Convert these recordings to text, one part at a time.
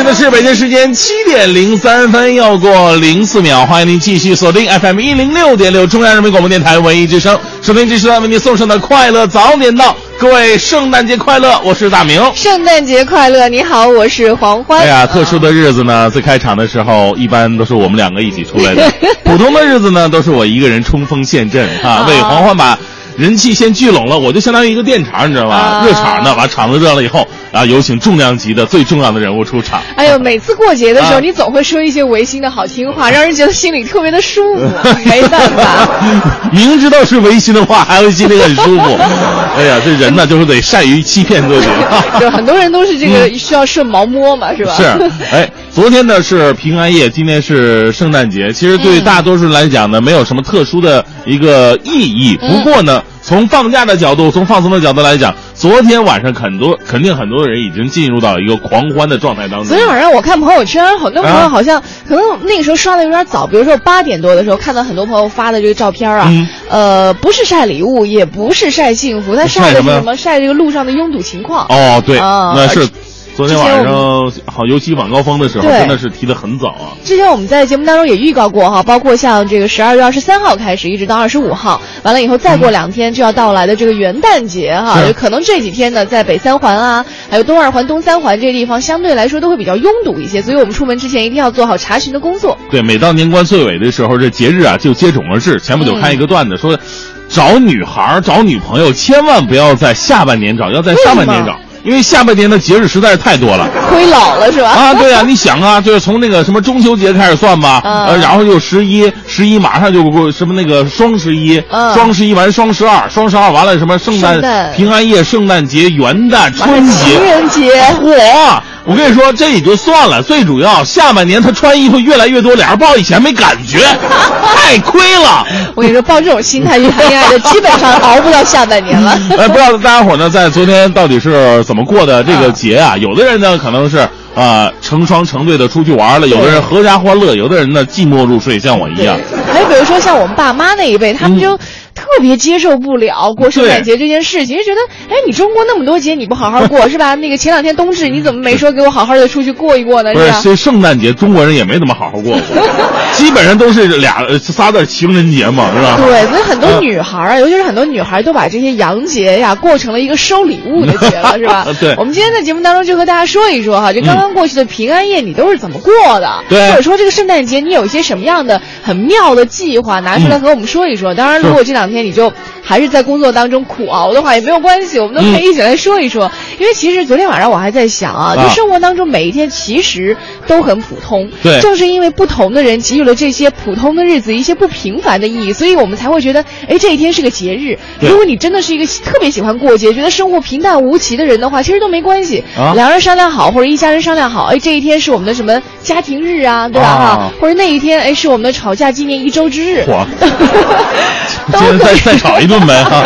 现在是北京时间七点零三分，又过零四秒，欢迎您继续锁定 FM 一零六点六中央人民广播电台文艺之声，收听这时段为您送上的快乐早点到，各位圣诞节快乐，我是大明。圣诞节快乐！你好，我是黄欢。哎呀，特殊的日子呢，最开场的时候一般都是我们两个一起出来的，普通的日子呢都是我一个人冲锋陷阵啊，啊为黄欢把人气先聚拢了，我就相当于一个电场，你知道吧？啊热场呢，把场子热了以后，啊，有请重量级的最重要的人物出场。哎呦，每次过节的时候，啊你总会说一些违心的好听话，让人觉得心里特别的舒服。没办法，明知道是违心的话，还会心里很舒服。哎呀，这人呢，就是得善于欺骗自己。就很多人都是这个需要顺毛摸嘛，是吧？是，哎，昨天呢是平安夜，今天是圣诞节。其实对嗯大多数人来讲呢，没有什么特殊的一个意义。嗯不过呢，从放假的角度，从放松的角度来讲，昨天晚上很多肯定很多人已经进入到一个狂欢的状态当中。昨天晚上我看朋友圈，很多朋友啊好像、可能那个时候刷的有点早，比如说八点多的时候看到很多朋友发的这个照片啊，嗯呃，不是晒礼物，也不是晒幸福，他晒的是什么？晒这个路上的拥堵情况。哦，对，啊那是昨天晚上好，尤其晚高峰的时候，真的是提的很早啊。之前我们在节目当中也预告过哈，包括像这个十二月二十三号开始，一直到二十五号，完了以后再过两天就要到来的这个元旦节哈，可能这几天呢，在北三环啊，还有东二环、东三环这些地方，相对来说都会比较拥堵一些，所以我们出门之前一定要做好查询的工作。对，每到年关岁尾的时候，这节日啊就接踵而至。前不久看一个段子说，找女孩、找女朋友，千万不要在下半年找，要在上半年找，因为下半年的节日实在是太多了。亏老了是吧？啊，对呀、你想啊，就是从那个什么中秋节开始算吧，嗯呃，然后就十一，十一马上就过什么那个双十一，嗯双十一完双十二，双十二完了什么圣诞、圣诞平安夜、圣诞节、元旦、春节情，人节，嚯！我跟你说，这也就算了，最主要下半年他穿衣服越来越多，俩人抱以前没感觉，太亏了。我跟你说，抱这种心态去谈恋爱的，基本上熬不到下半年了。哎，不知道大家伙呢，在昨天到底是怎么过的这个节啊？有的人呢，可能是啊、成双成对的出去玩了；有的人合家欢乐；有的人呢，寂寞入睡，像我一样。还有比如说像我们爸妈那一辈，他们就特别接受不了过圣诞节这件事情，就觉得，哎，你中国那么多节你不好好过是吧？那个前两天冬至你怎么没说给我好好的出去过一过呢？不是，吧？这圣诞节中国人也没怎么好好过过，基本上都是俩呃仨字情人节嘛，是吧？对，所以很多嗯女孩儿啊，尤其是很多女孩儿都把这些洋节呀过成了一个收礼物的节了，是吧？对我们今天在节目当中就和大家说一说哈，这刚刚过去的平安夜你都是怎么过的？对或者说这个圣诞节你有一些什么样的很妙的计划，拿出来嗯和我们说一说。当然，如果这两天你就还是在工作当中苦熬的话，也没有关系，我们都可以一起来说一说。因为其实昨天晚上我还在想啊，就啊生活当中每一天其实都很普通，对正是因为不同的人给予了这些普通的日子一些不平凡的意义，所以我们才会觉得，哎，这一天是个节日。对如果你真的是一个特别喜欢过节，觉得生活平淡无奇的人的话，其实都没关系。啊两人商量好，或者一家人商量好，哎，这一天是我们的什么家庭日啊，对吧？啊哈，或者那一天，哎，是我们的吵架纪念一周之日。今天再 再吵一顿呗哈。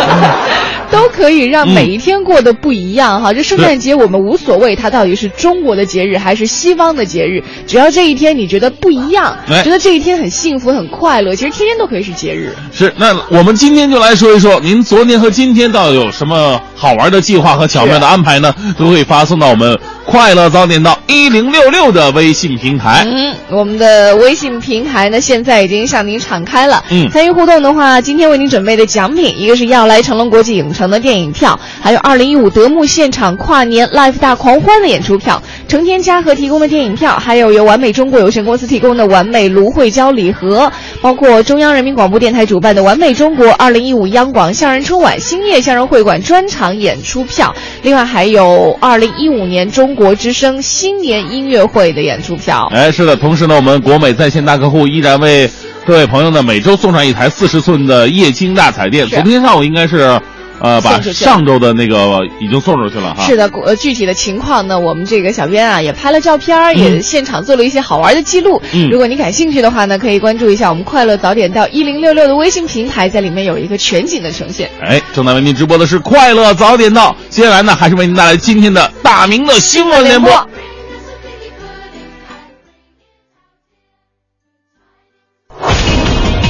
都可以让嗯每一天过得不一样哈。这圣诞节我们无所谓，它到底是中国的节日还是西方的节日，只要这一天你觉得不一样，哎觉得这一天很幸福很快乐，其实天天都可以是节日。是，那我们今天就来说一说，您昨天和今天到底有什么好玩的计划和巧妙的安排呢？都可以发送到我们快乐早点到一零六六的微信平台。嗯，我们的微信平台呢，现在已经向您敞开了。嗯参与互动的话，今天为您准备的奖品，一个是要来成龙国际影城的电影票，还有二零一五德牧现场跨年 live 大狂欢的演出票，成天嘉禾提供的电影票，还有由完美中国有限公司提供的完美芦荟胶礼盒，包括中央人民广播电台主办的完美中国二零一五央广相声春晚兴业相声会馆专场演出票，另外还有二零一五年中国之声新年音乐会的演出票。哎，是的，同时呢，我们国美在线大客户依然为各位朋友呢每周送上一台四十寸的液晶大彩电。昨天上午应该是。呃，把上周的那个已经送出去了哈。是的，呃，具体的情况呢，我们这个小编啊也拍了照片儿，也现场做了一些好玩的记录。嗯如果你感兴趣的话呢，可以关注一下我们快乐早点到一零六六的微信平台，在里面有一个全景的呈现。哎，正在为您直播的是快乐早点到，接下来呢，还是为您带来今天的大明的新闻联播。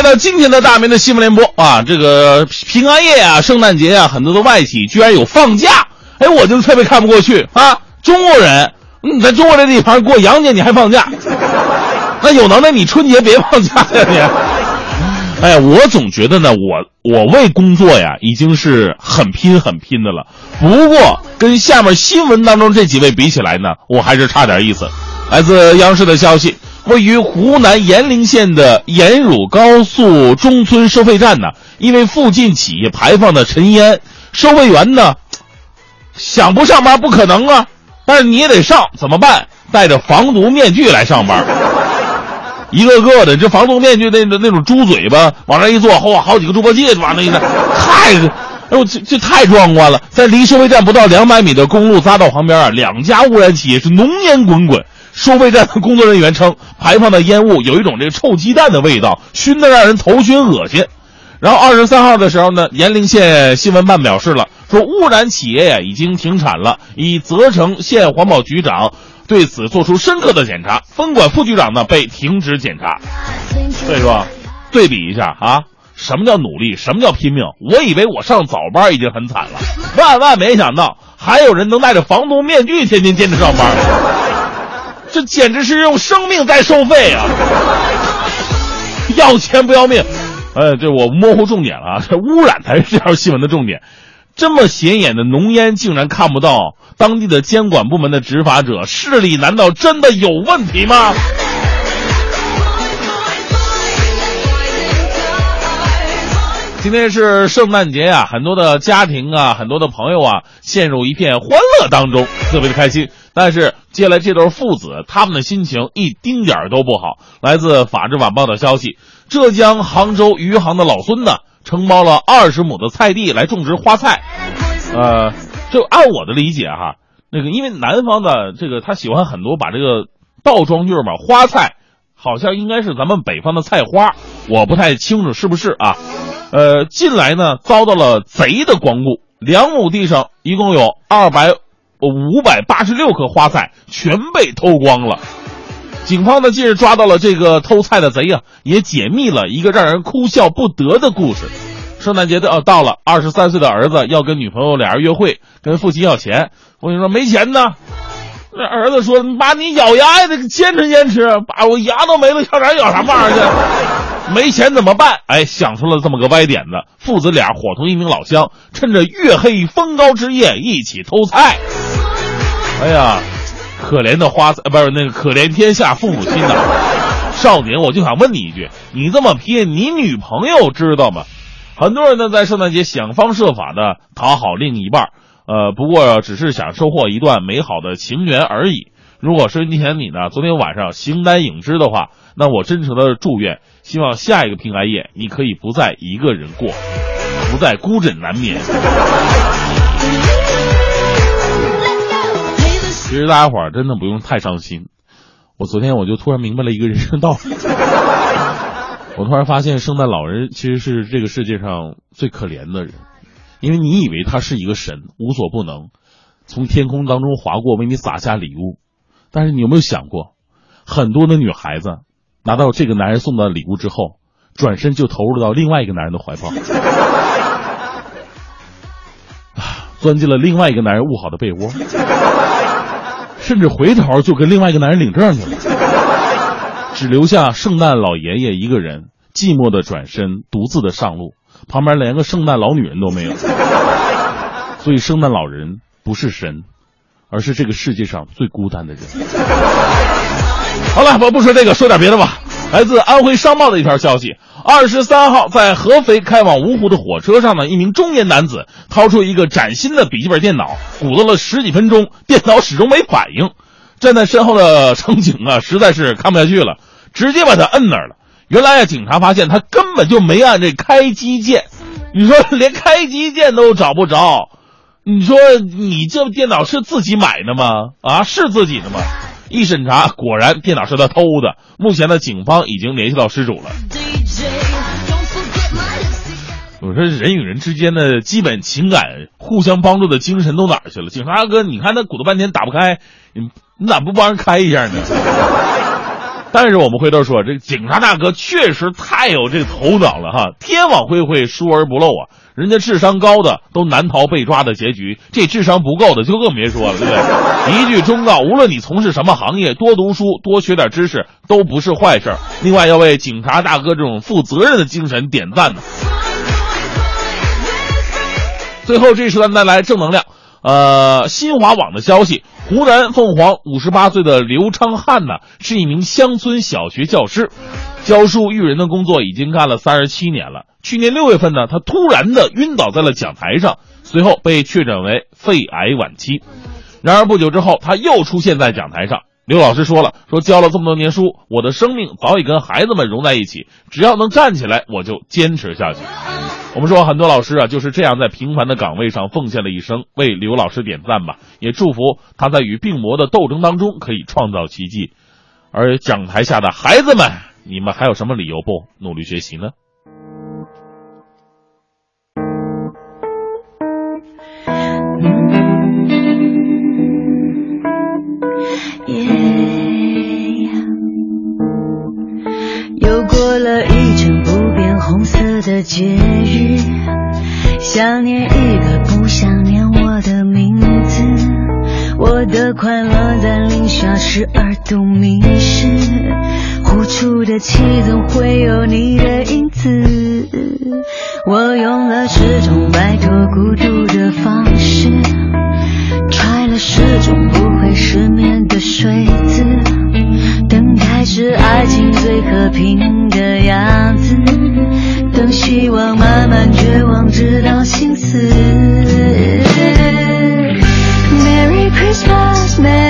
来到今天的大明的新闻联播啊！这个平安夜啊，圣诞节啊，很多的外企居然有放假，哎，我就特别看不过去啊！中国人，你在中国这地方过洋节你还放假，那有能耐你春节别放假呀你！哎呀，我总觉得呢，我我为工作呀已经是很拼很拼的了，不过跟下面新闻当中这几位比起来呢，我还是差点意思。来自央视的消息，位于湖南炎陵县的炎乳高速中村收费站呢，因为附近企业排放的尘烟，收费员呢想不上班不可能啊，但是你也得上，怎么办？戴着防毒面具来上班。一个个的，这防毒面具那那种猪嘴巴往那一坐，嚯，好几个猪八戒往那一站，太，哎呦，这这太壮观了！在离收费站不到两百米的公路匝道旁边啊，两家污染企业是浓烟滚滚。收费站的工作人员称，排放的烟雾有一种这个臭鸡蛋的味道，熏得让人头晕恶心。然后二十三号的时候呢，延陵县新闻办表示了，说污染企业呀已经停产了，已责成县环保局长对此做出深刻的检查，分管副局长呢被停职检查。所以说，对比一下啊，什么叫努力，什么叫拼命？我以为我上早班已经很惨了，万万没想到还有人能戴着防毒面具天天坚持上班，这简直是用生命在收费啊！要钱不要命。呃，这我模糊重点了啊，这污染才是这条新闻的重点。这么显眼的浓烟竟然看不到，当地的监管部门的执法者视力难道真的有问题吗？今天是圣诞节呀、很多的家庭啊，很多的朋友啊，陷入一片欢乐当中，特别的开心。但是接下来这对父子，他们的心情一丁点儿都不好。来自《法制晚报》的消息，浙江杭州余杭的老孙呢，承包了二十亩的菜地来种植花菜。呃，就按我的理解哈，那个因为南方的这个他喜欢很多把这个倒装句嘛，花菜好像应该是咱们北方的菜花，我不太清楚是不是啊。呃，近来呢遭到了贼的光顾，两亩地上一共有二百五百八十六棵花菜全被偷光了。警方呢近日抓到了这个偷菜的贼啊，也解密了一个让人哭笑不得的故事。圣诞节的呃到了，二十三岁的儿子要跟女朋友俩人约会，跟父亲要钱，父亲说没钱呢。那儿子说：“妈，你咬牙也得坚持坚持，把我牙都没了，上哪儿咬什么玩意儿去？没钱怎么办？”哎，想出了这么个歪点子，父子俩伙同一名老乡，趁着月黑风高之夜一起偷菜。哎呀，可怜的花子，不是那个可怜天下父母心呐！少年，我就想问你一句，你这么拼，你女朋友知道吗？很多人呢在圣诞节想方设法的讨好另一半，呃，不过只是想收获一段美好的情缘而已。如果收音机前你呢昨天晚上形单影只的话，那我真诚的祝愿，希望下一个平安夜你可以不再一个人过，不再孤枕难眠。其实大家伙儿真的不用太伤心，我昨天我就突然明白了一个人生道理。我突然发现，圣诞老人其实是这个世界上最可怜的人，因为你以为他是一个神，无所不能，从天空当中划过，为你撒下礼物。但是你有没有想过，很多的女孩子拿到这个男人送的礼物之后，转身就投入到另外一个男人的怀抱，啊，钻进了另外一个男人捂好的被窝，甚至回头就跟另外一个男人领证去了。只留下圣诞老爷爷一个人，寂寞的转身，独自的上路，旁边连个圣诞老女人都没有。所以，圣诞老人不是神，而是这个世界上最孤单的人。好了，我不说这个，说点别的吧。来自安徽商报的一条消息：二十三号，在合肥开往芜湖的火车上呢，一名中年男子掏出一个崭新的笔记本电脑，鼓捣了十几分钟，电脑始终没反应。站在身后的乘警啊，实在是看不下去了，直接把他摁那儿了。原来啊，警察发现他根本就没按这开机键，你说连开机键都找不着，你说你这电脑是自己买的吗？啊，是自己的吗？一审查，果然电脑是他偷的。目前呢，警方已经联系到失主了。我说人与人之间的基本情感、互相帮助的精神都哪儿去了？警察大哥，你看他鼓捣半天打不开，你你咋不帮人开一下呢？但是我们回头说，这个警察大哥确实太有这个头脑了哈！天网恢恢，疏而不漏啊！人家智商高的都难逃被抓的结局，这智商不够的就更别说了，对不对？一句忠告：无论你从事什么行业，多读书，多学点知识都不是坏事儿。另外，要为警察大哥这种负责任的精神点赞呢。最后，这时段带来正能量。呃，新华网的消息，湖南凤凰五十八岁的刘昌汉呢，是一名乡村小学教师，教书育人的工作已经干了三十七年了。去年六月份呢，他突然的晕倒在了讲台上，随后被确诊为肺癌晚期。然而不久之后，他又出现在讲台上。刘老师说了，说教了这么多年书，我的生命早已跟孩子们融在一起，只要能站起来，我就坚持下去。我们说很多老师啊就是这样在平凡的岗位上奉献了一生，为刘老师点赞吧，也祝福他在与病魔的斗争当中可以创造奇迹。而讲台下的孩子们，你们还有什么理由不努力学习呢？又过了一整不变红色的节日，想念一个不想念我的名字，我的快乐在零下十二度迷失，呼出的气总会有你的影子，我用了十种摆脱孤独的方式，揣了十种不会失眠的睡姿。等待是爱情最和平的样子，等希望慢慢绝望，直到心死。Merry Christmas, M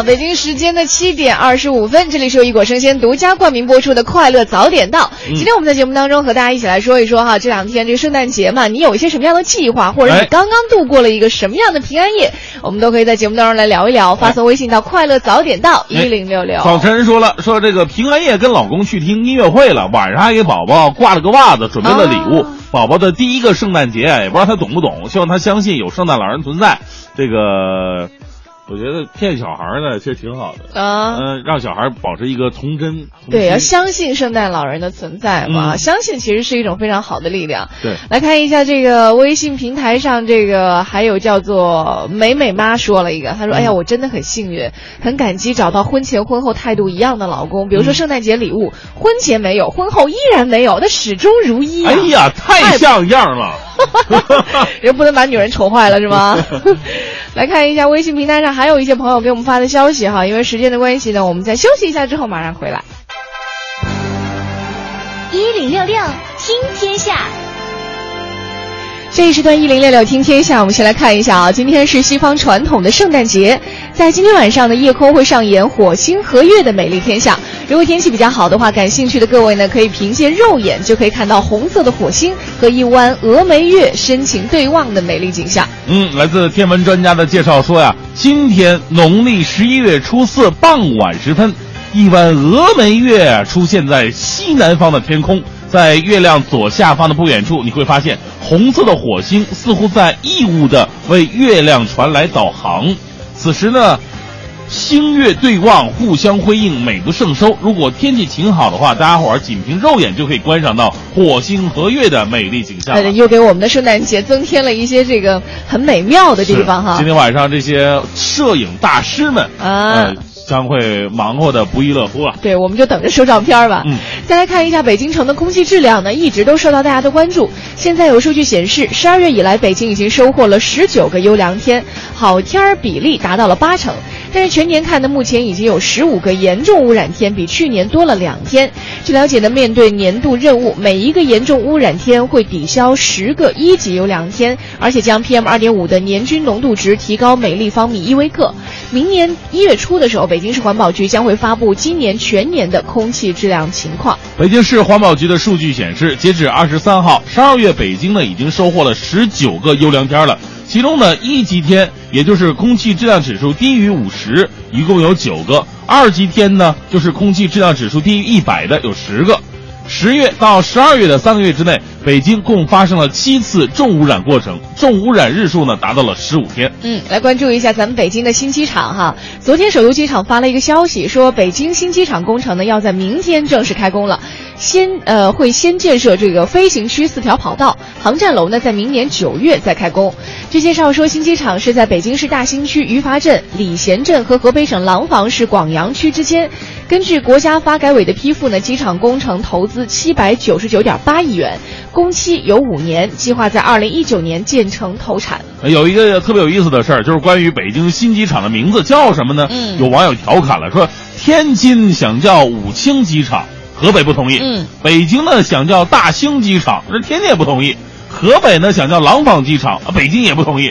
好，北京时间的七点二十五分，这里是由一果生鲜独家冠名播出的《快乐早点到》。嗯今天我们在节目当中和大家一起来说一说哈，这两天这个圣诞节嘛，你有一些什么样的计划，或者哎你刚刚度过了一个什么样的平安夜，我们都可以在节目当中来聊一聊。发送微信到“快乐早点到”一零六六。早晨说了，说这个平安夜跟老公去听音乐会了，晚上还给宝宝挂了个袜子，准备了礼物。哦宝宝的第一个圣诞节，也不知道他懂不懂，希望他相信有圣诞老人存在。这个我觉得骗小孩呢，其实挺好的。啊。嗯，让小孩保持一个童真。童对，要相信圣诞老人的存在嘛，嗯相信其实是一种非常好的力量。对来看一下这个微信平台上，这个还有叫做美美妈说了一个，她说：“哎嗯呀，我真的很幸运，很感激找到婚前婚后态度一样的老公。比如说嗯圣诞节礼物，婚前没有，婚后依然没有，那始终如一、啊。哎呀，太像样了。人不能把女人宠坏了是吗？来看一下微信平台上还有一些朋友给我们发的消息哈，因为时间的关系呢，我们再休息一下之后马上回来。一零六六听天下，这一时段一零六六听天下，我们先来看一下啊，今天是西方传统的圣诞节，在今天晚上呢，夜空会上演火星和月的美丽天象。如果天气比较好的话，感兴趣的各位呢，可以凭借肉眼就可以看到红色的火星和一弯峨眉月深情对望的美丽景象。嗯，来自天文专家的介绍说呀，今天农历十一月初四傍晚时分，一弯峨眉月出现在西南方的天空，在月亮左下方的不远处，你会发现红色的火星似乎在义务的为月亮传来导航。此时呢，星月对望，互相辉映，美不胜收。如果天气晴好的话，大家伙儿仅凭肉眼就可以观赏到火星和月的美丽景象又给我们的圣诞节增添了一些这个很美妙的地方哈今。天晚上这些摄影大师们啊呃，将会忙活的不亦乐乎啊。对，我们就等着收照片吧。嗯，再来看一下北京城的空气质量呢，一直都受到大家的关注。现在有数据显示，十二月以来，北京已经收获了十九个优良天，好天儿比例达到了八成。但是全年看呢，目前已经有十五个严重污染天，比去年多了两天。据了解呢，面对年度任务，每一个严重污染天会抵消十个一级优良天，而且将 PM 二点五的年均浓度值提高每立方米一微克。明年一月初的时候，北京市环保局将会发布今年全年的空气质量情况。北京市环保局的数据显示，截止二十三号，十二月北京呢已经收获了十九个优良天了。其中呢，一级天，也就是空气质量指数低于五十，一共有九个；二级天呢，就是空气质量指数低于一百的有十个。十月到十二月的三个月之内，北京共发生了七次重污染过程，重污染日数呢达到了十五天。嗯，来关注一下咱们北京的新机场哈。昨天首都机场发了一个消息，说北京新机场工程呢要在明天正式开工了，先呃会先建设这个飞行区四条跑道，航站楼呢在明年九月再开工。据介绍说，新机场是在北京市大兴区榆垡镇、礼贤镇和河北省廊坊市广阳区之间。根据国家发改委的批复呢，机场工程投资七百九十九点八亿元，工期有五年，计划在二零一九年建成投产。呃有一个特别有意思的事儿，就是关于北京新机场的名字叫什么呢？嗯有网友调侃了，说天津想叫武清机场，河北不同意；嗯，北京呢想叫大兴机场，这天津也不同意；河北呢想叫廊坊机场，啊北京也不同意。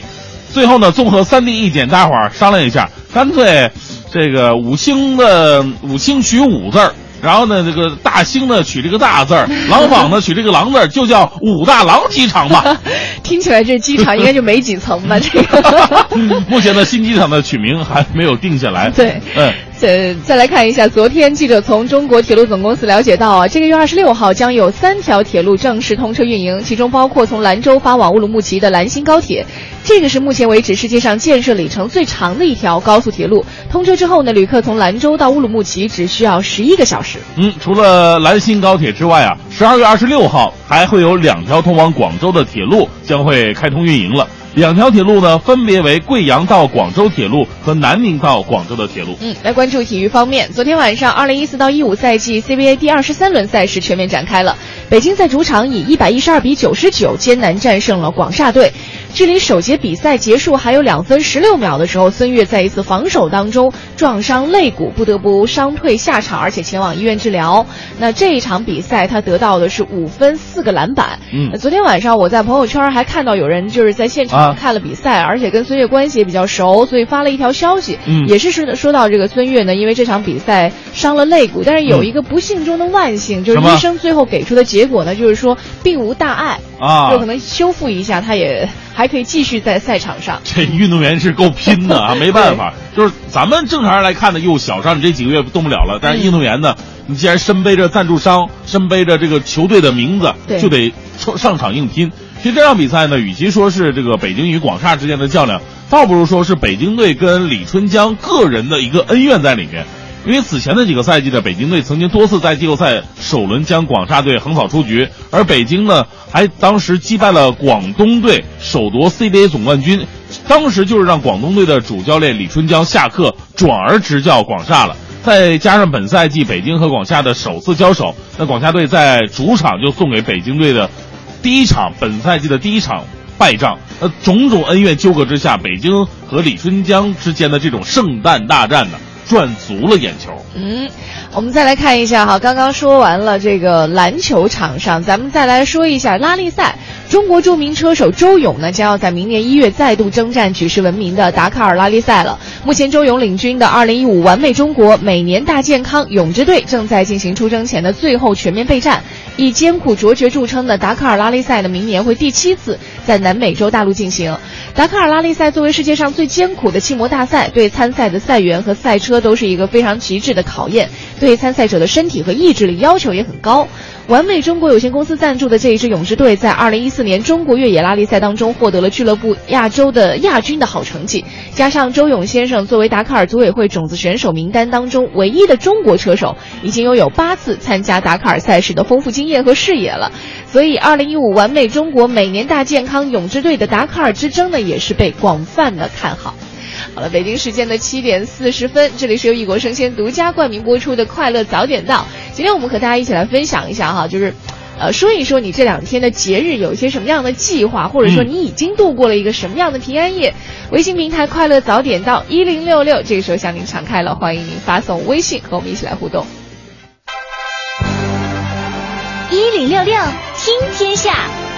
最后呢，综合三地意见，大伙儿商量一下，干脆这个五星的五星取五字儿。然后呢，这个大兴呢取这个大字儿，廊坊呢取这个廊字儿，就叫武大郎机场吧。听起来这机场应该就没几层吧？这个。目前呢，新机场的取名还没有定下来。对，嗯，再再来看一下，昨天记者从中国铁路总公司了解到啊，这个月二十六号将有三条铁路正式通车运营，其中包括从兰州发往乌鲁木齐的兰新高铁，这个是目前为止世界上建设里程最长的一条高速铁路。通车之后呢，旅客从兰州到乌鲁木齐只需要十一个小时。嗯，除了兰新高铁之外啊，十二月二十六号还会有两条通往广州的铁路将会开通运营了。两条铁路呢，分别为贵阳到广州铁路和南宁到广州的铁路。嗯，来关注体育方面。昨天晚上，二零一四到一五赛季 CBA 第二十三轮赛事全面展开了。北京在主场以一百一十二比九十九艰难战胜了广厦队。距离首节比赛结束还有两分十六秒的时候，孙悦在一次防守当中撞伤肋骨，不得不伤退下场，而且前往医院治疗。那这一场比赛他得到的是五分四个篮板。嗯。昨天晚上我在朋友圈还看到有人就是在现场啊。看了比赛，而且跟孙悦关系也比较熟，所以发了一条消息，嗯。也是说说到这个孙悦呢，因为这场比赛伤了肋骨，但是有一个不幸中的万幸，就是医生最后给出的结果呢，就是说并无大碍，啊。就可能修复一下，他也还可以继续在赛场上。这运动员是够拼的啊，没办法，就是咱们正常人来看呢，又，小伤你这几个月动不了了，但是嗯运动员呢，你既然身背着赞助商，身背着这个球队的名字，就得上上场硬拼。其实这场比赛呢，与其说是这个北京与广厦之间的较量，倒不如说是北京队跟李春江个人的一个恩怨在里面。因为此前的几个赛季的，北京队曾经多次在季后赛首轮将广厦队横扫出局，而北京呢还当时击败了广东队，首夺 CBA 总冠军。当时就是让广东队的主教练李春江下课，转而执教广厦了。再加上本赛季北京和广厦的首次交手，那广厦队在主场就送给北京队的第一场本赛季的第一场败仗。呃，种种恩怨纠葛之下，北京和李春江之间的这种圣诞大战呢，赚足了眼球。嗯，我们再来看一下哈，刚刚说完了这个篮球场上，咱们再来说一下拉力赛。中国著名车手周勇呢，将要在明年一月再度征战举世闻名的达喀尔拉力赛了。目前，周勇领军的2015完美中国每年大健康勇之队正在进行出征前的最后全面备战。以艰苦卓绝著称的达喀尔拉力赛呢，明年会第七次在南美洲大陆进行。达喀尔拉力赛作为世界上最艰苦的汽摩大赛，对参赛的赛员和赛车都是一个非常极致的考验，对参赛者的身体和意志力要求也很高。完美中国有限公司赞助的这一支勇之队，在2014年中国越野拉力赛当中获得了俱乐部亚洲的亚军的好成绩。加上周勇先生作为达喀尔组委会种子选手名单当中唯一的中国车手，已经拥有八次参加达喀尔赛事的丰富经验和视野了。所以，2015完美中国每年大健康勇之队的达喀尔之争呢，也是被广泛的看好。好了，北京时间的七点四十分，这里是由异国生鲜独家冠名播出的《快乐早点到》。今天我们和大家一起来分享一下哈，就是，呃，说一说你这两天的节日有一些什么样的计划，或者说你已经度过了一个什么样的平安夜。微信平台“快乐早点到”一零六六，这个时候向您敞开了，欢迎您发送微信和我们一起来互动。一零六六听天下。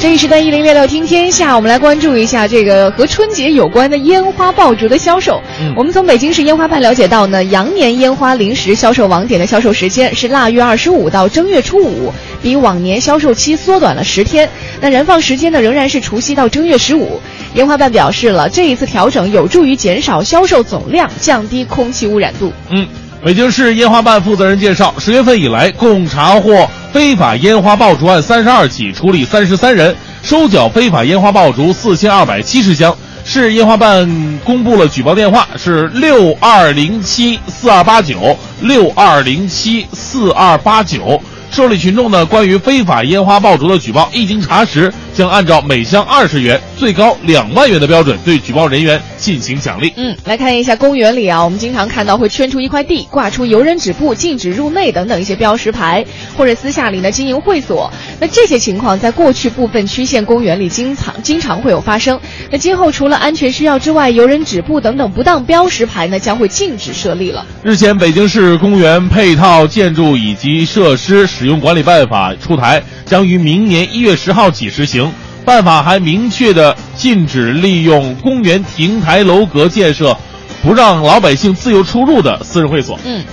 这一时段一零六六听天下，我们来关注一下这个和春节有关的烟花爆竹的销售。嗯我们从北京市烟花办了解到呢，羊年烟花零时销售网点的销售时间是腊月二十五到正月初五，比往年销售期缩短了十天。那燃放时间呢，仍然是除夕到正月十五。烟花办表示了，这一次调整有助于减少销售总量，降低空气污染度。嗯，北京市烟花办负责人介绍，十月份以来共查获非法烟花爆竹案三十二起，处理三十三人，收缴非法烟花爆竹四千二百七十箱。市烟花办公布了举报电话是六二零七四二八九六二零七四二八九。受理群众呢关于非法烟花爆竹的举报，一经查实，将按照每箱二十元、最高两万元的标准，对举报人员进行奖励。嗯，来看一下公园里啊，我们经常看到会圈出一块地，挂出游人止步、禁止入内等等一些标识牌，或者私下里呢经营会所。那这些情况在过去部分区县公园里经常经常会有发生。那今后除了安全需要之外，游人止步等等不当标识牌呢将会禁止设立了。日前，北京市公园配套建筑以及设施使用管理办法出台，将于明年一月十号起实行。办法还明确的禁止利用公园亭台楼阁建设，不让老百姓自由出入的私人会所。嗯。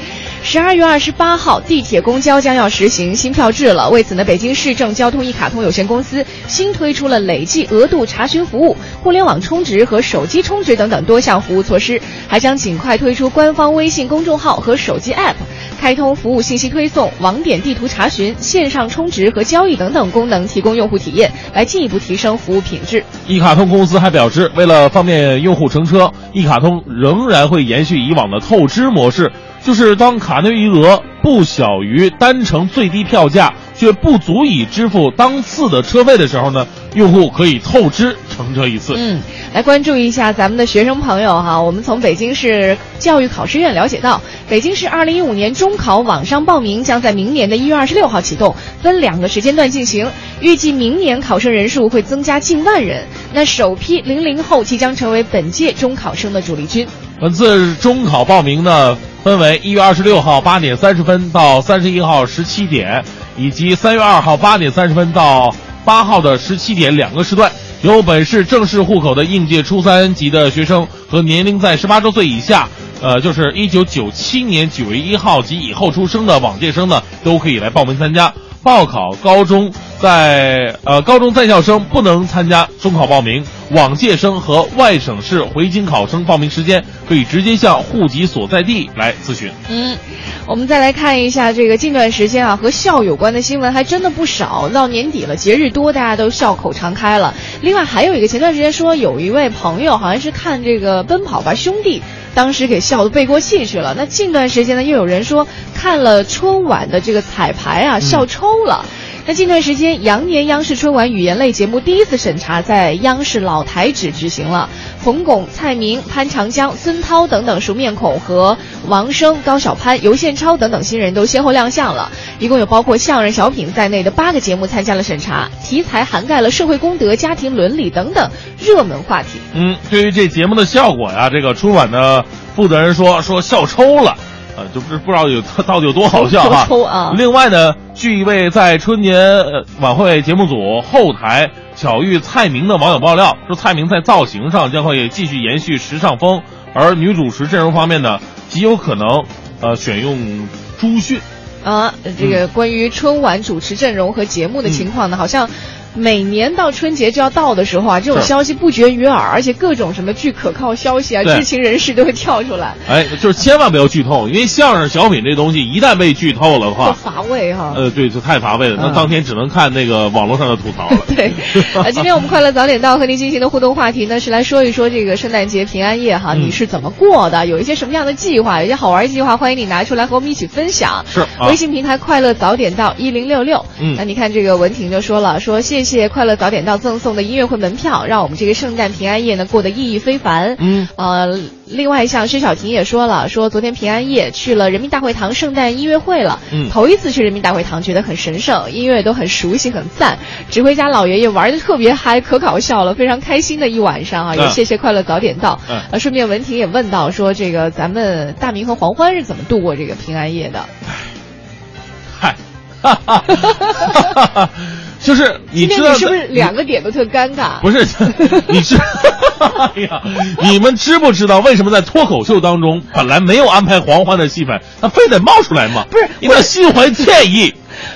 十二月二十八号，地铁、公交将要实行新票制了。为此呢，北京市政交通一卡通有限公司新推出了累计额度查询服务、互联网充值和手机充值等等多项服务措施，还将尽快推出官方微信公众号和手机 App，开通服务信息推送、网点地图查询、线上充值和交易等等功能，提供用户体验，来进一步提升服务品质。一卡通公司还表示，为了方便用户乘车，一卡通仍然会延续以往的透支模式。就是当卡内余额不小于单程最低票价，却不足以支付当次的车费的时候呢，用户可以透支乘车一次。嗯，来关注一下咱们的学生朋友哈。我们从北京市教育考试院了解到，北京市二零一五年中考网上报名将在明年的一月二十六号启动，分两个时间段进行。预计明年考生人数会增加近万人。那首批零零后即将成为本届中考生的主力军。本次中考报名呢，分为一月二十六号八点三十分到三十一号十七点，以及三月二号八点三十分到八号的十七点两个时段。有本市正式户口的应届初三级的学生和年龄在十八周岁以下，呃，就是一九九七年九月一号及以后出生的往届生呢，都可以来报名参加。报考高中在呃高中在校生不能参加中考报名，往届生和外省市回京考生报名时间可以直接向户籍所在地来咨询。嗯，我们再来看一下这个近段时间啊，和校有关的新闻还真的不少。到年底了，节日多，大家都笑口常开了。另外还有一个，前段时间说有一位朋友好像是看这个《奔跑吧兄弟》，当时给笑得背过气去了。那近段时间呢，又有人说看了春晚的这个彩排啊，笑抽了。那近段时间，羊年央视春晚语言类节目第一次审查在央视老台址举行了，冯巩、蔡明、潘长江、孙涛等等熟面孔和王声、高晓攀、尤宪超等等新人都先后亮相了。一共有包括相声、小品在内的八个节目参加了审查，题材涵盖了社会公德、家庭伦理等等热门话题。嗯，对于这节目的效果呀，这个春晚的负责人说说笑抽了。呃，就不不知道有到底有多好笑啊！另外呢，据一位在春节呃晚会节目组后台巧遇蔡明的网友爆料，说蔡明在造型上将会继续延续时尚风，而女主持阵容方面呢，极有可能呃选用朱迅。啊，这个关于春晚主持阵容和节目的情况呢，好像。每年到春节就要到的时候啊，这种消息不绝于耳，而且各种什么据可靠消息啊、知情人士都会跳出来，哎，就是千万不要剧透，因为相声小品这东西一旦被剧透了的多话，乏味哈。呃，对，就太乏味了。那嗯当天只能看那个网络上的吐槽了。对，啊，今天我们快乐早点到和您进行的互动话题呢，是来说一说这个圣诞节、平安夜哈，嗯你是怎么过的？有一些什么样的计划？有些好玩的计划，欢迎你拿出来和我们一起分享。是啊微信平台快乐早点到一零六六。嗯那你看这个文婷就说了，说谢谢快乐早点到赠送的音乐会门票，让我们这个圣诞平安夜呢过得意义非凡。嗯，呃，另外像薛晓婷也说了，说昨天平安夜去了人民大会堂圣诞音乐会了，嗯头一次去人民大会堂，觉得很神圣，音乐都很熟悉，很赞。指挥家老爷爷玩的特别嗨，可搞笑了，非常开心的一晚上啊！嗯也谢谢快乐早点到。嗯呃，顺便文婷也问到说，这个咱们大明和黄欢是怎么度过这个平安夜的？嗨，哈哈哈哈就是你知道你是不是两个点都特尴尬？不是，你知，哎呀，你们知不知道为什么在脱口秀当中本来没有安排黄欢的戏份，他非得冒出来吗？不是因为心怀歉意。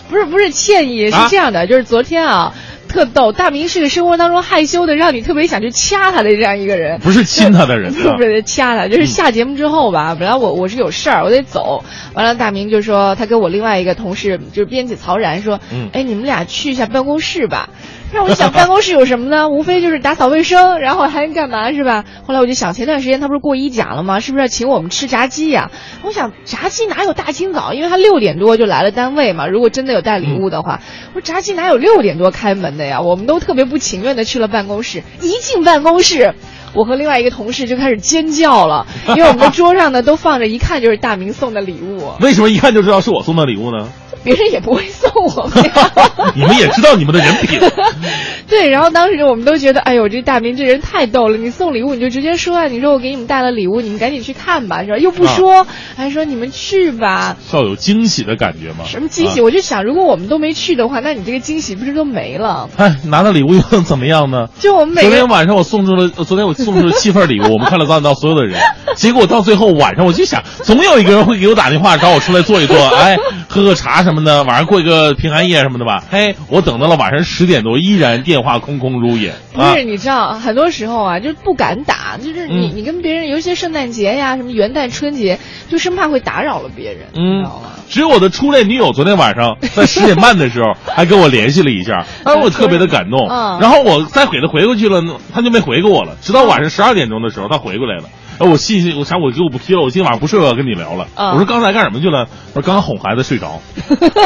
不是不是歉意，是啊这样的，就是昨天啊。特逗，大明是个生活当中害羞的，让你特别想去掐他的这样一个人。不是亲他的人啊 不是掐他，就是下节目之后吧，本来我我是有事儿，我得走，完了大明就说他跟我另外一个同事就是编辑曹然说，嗯哎你们俩去一下办公室吧。让我想办公室有什么呢？无非就是打扫卫生，然后还干嘛是吧？后来我就想，前段时间他不是过一甲了吗？是不是要请我们吃炸鸡呀、我想炸鸡哪有大清早？因为他六点多就来了单位嘛。如果真的有带礼物的话，我说炸鸡哪有六点多开门的呀？我们都特别不情愿的去了办公室。一进办公室，我和另外一个同事就开始尖叫了，因为我们的桌上呢都放着一看就是大明送的礼物，为什么一看就知道是我送的礼物呢？别人也不会送我们呀。你们也知道你们的人品。对，然后当时我们都觉得，哎呦，这大明这人太逗了！你送礼物你就直接说啊，你说我给你们带了礼物，你们赶紧去看吧，是吧？又不说，还说你们去吧，要有惊喜的感觉吗？什么惊喜？啊我就想，如果我们都没去的话，那你这个惊喜不是都没了？哎，拿到礼物又能怎么样呢？就我们每天晚上我送出了，呃昨天我送出了七份礼物，我们看了早点到所有的人，结果到最后晚上我就想，总有一个人会给我打电话找我出来坐一坐，哎，喝喝茶什么的，晚上过一个平安夜什么的吧。嘿，我等到了晚上十点多，依然电话空空如也。啊不是，你知道，很多时候啊，就是不敢打，就是你、嗯你跟别人，尤其是圣诞节呀、什么元旦、春节，就生怕会打扰了别人，你嗯知道吗？，只有我的初恋女友昨天晚上在十点半的时候 还跟我联系了一下，让我特别的感动。嗯然后我再给她回过去了，她就没回给我了。直到晚上十二点钟的时候，她回过来了。然后我信息，我想我给我不提了，我今天晚上不睡，我要跟你聊了。嗯我说刚才干什么去了？我说刚哄孩子睡着，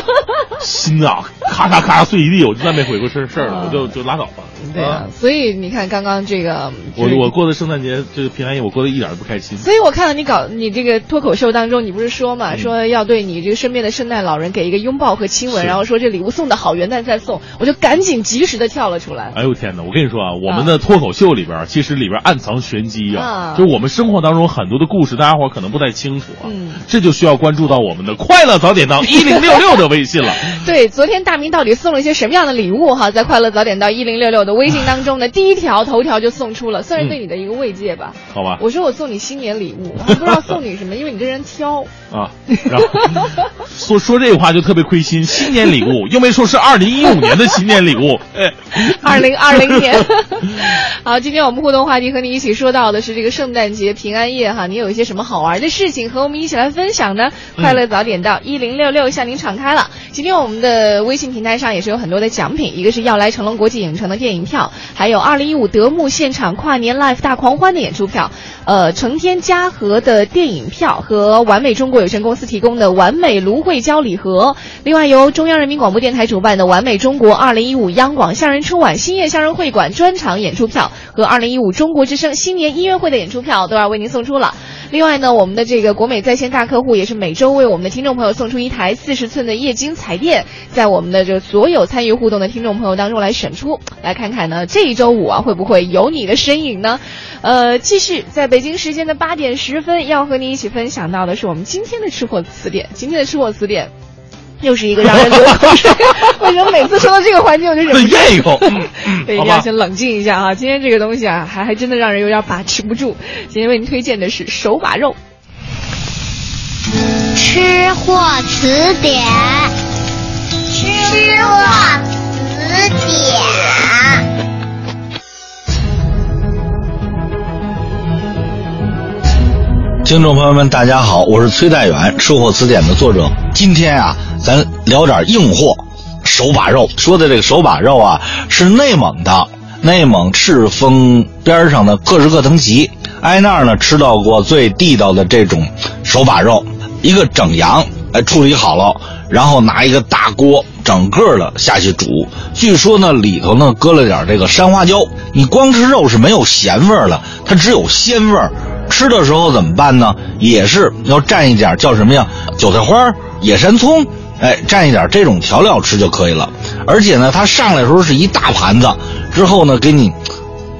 心啊咔嚓咔嚓碎一地，我就再没回过事事儿了，嗯我就就拉倒吧。对啊，所以你看刚刚这个，我我过的圣诞节这个平安夜，我过得一点都不开心。所以我看到你搞你这个脱口秀当中，你不是说嘛，说要对你这个身边的圣诞老人给一个拥抱和亲吻，是然后说这礼物送的好，元旦再送，我就赶紧及时的跳了出来。哎呦天哪！我跟你说啊，我们的脱口秀里边儿其实里边儿暗藏玄机啊，啊就我们生生活当中很多的故事，大家伙可能不太清楚啊，嗯这就需要关注到我们的快乐早点到 一零六六的微信了。对，昨天大明到底送了一些什么样的礼物哈？在快乐早点到一零六六的微信当中呢，第一条头条就送出了，算是对你的一个慰藉吧。好吧，我说我送你新年礼物，我还不知道送你什么，因为你这人挑。啊，然后说说这话就特别亏心，新年礼物又没说是二零一五年的新年礼物，哎，二零二零年。好，今天我们互动话题和你一起说到的是这个圣诞节平安夜哈，你有一些什么好玩的事情和我们一起来分享呢？快乐早点到一零六六向您敞开了。今天我们的微信平台上也是有很多的奖品，一个是要来成龙国际影城的电影票，还有二零一五德牧现场跨年 live 大狂欢的演出票，呃，成天嘉禾的电影票和完美中国有限公司提供的完美芦荟胶礼盒，另外由中央人民广播电台主办的完美中国二零一五央广相声春晚兴业相声会馆专场演出票和二零一五中国之声新年音乐会的演出票都要为您送出了。另外呢，我们的这个国美在线大客户也是每周为我们的听众朋友送出一台四十寸的液晶彩电，在我们的这所有参与互动的听众朋友当中来选出，来看看呢这一周五啊会不会有你的身影呢？呃，继续在北京时间的八点十分，要和你一起分享到的是我们今天的吃货词典。今天的吃货词典。又是一个让人流口水，为什么每次说到这个环节我就忍不住咽一口？嗯嗯，对，一。定要先冷静一下啊！今天这个东西啊，还还真的让人有点把持不住。今天为您推荐的是手把肉。吃货词典，吃货词典。听众朋友们，大家好，我是崔代远，吃货词典的作者。今天啊，咱聊点硬货，手把肉。说的这个手把肉啊，是内蒙的，内蒙赤峰边上的各市各腾旗，挨那儿呢吃到过最地道的这种手把肉，一个整羊，哎，处理好了，然后拿一个大锅，整个的下去煮。据说呢，里头呢搁了点这个山花椒，你光吃肉是没有咸味儿了，它只有鲜味儿。吃的时候怎么办呢？也是要蘸一点叫什么呀？韭菜花、野山葱，哎，蘸一点这种调料吃就可以了。而且呢，它上来的时候是一大盘子，之后呢给你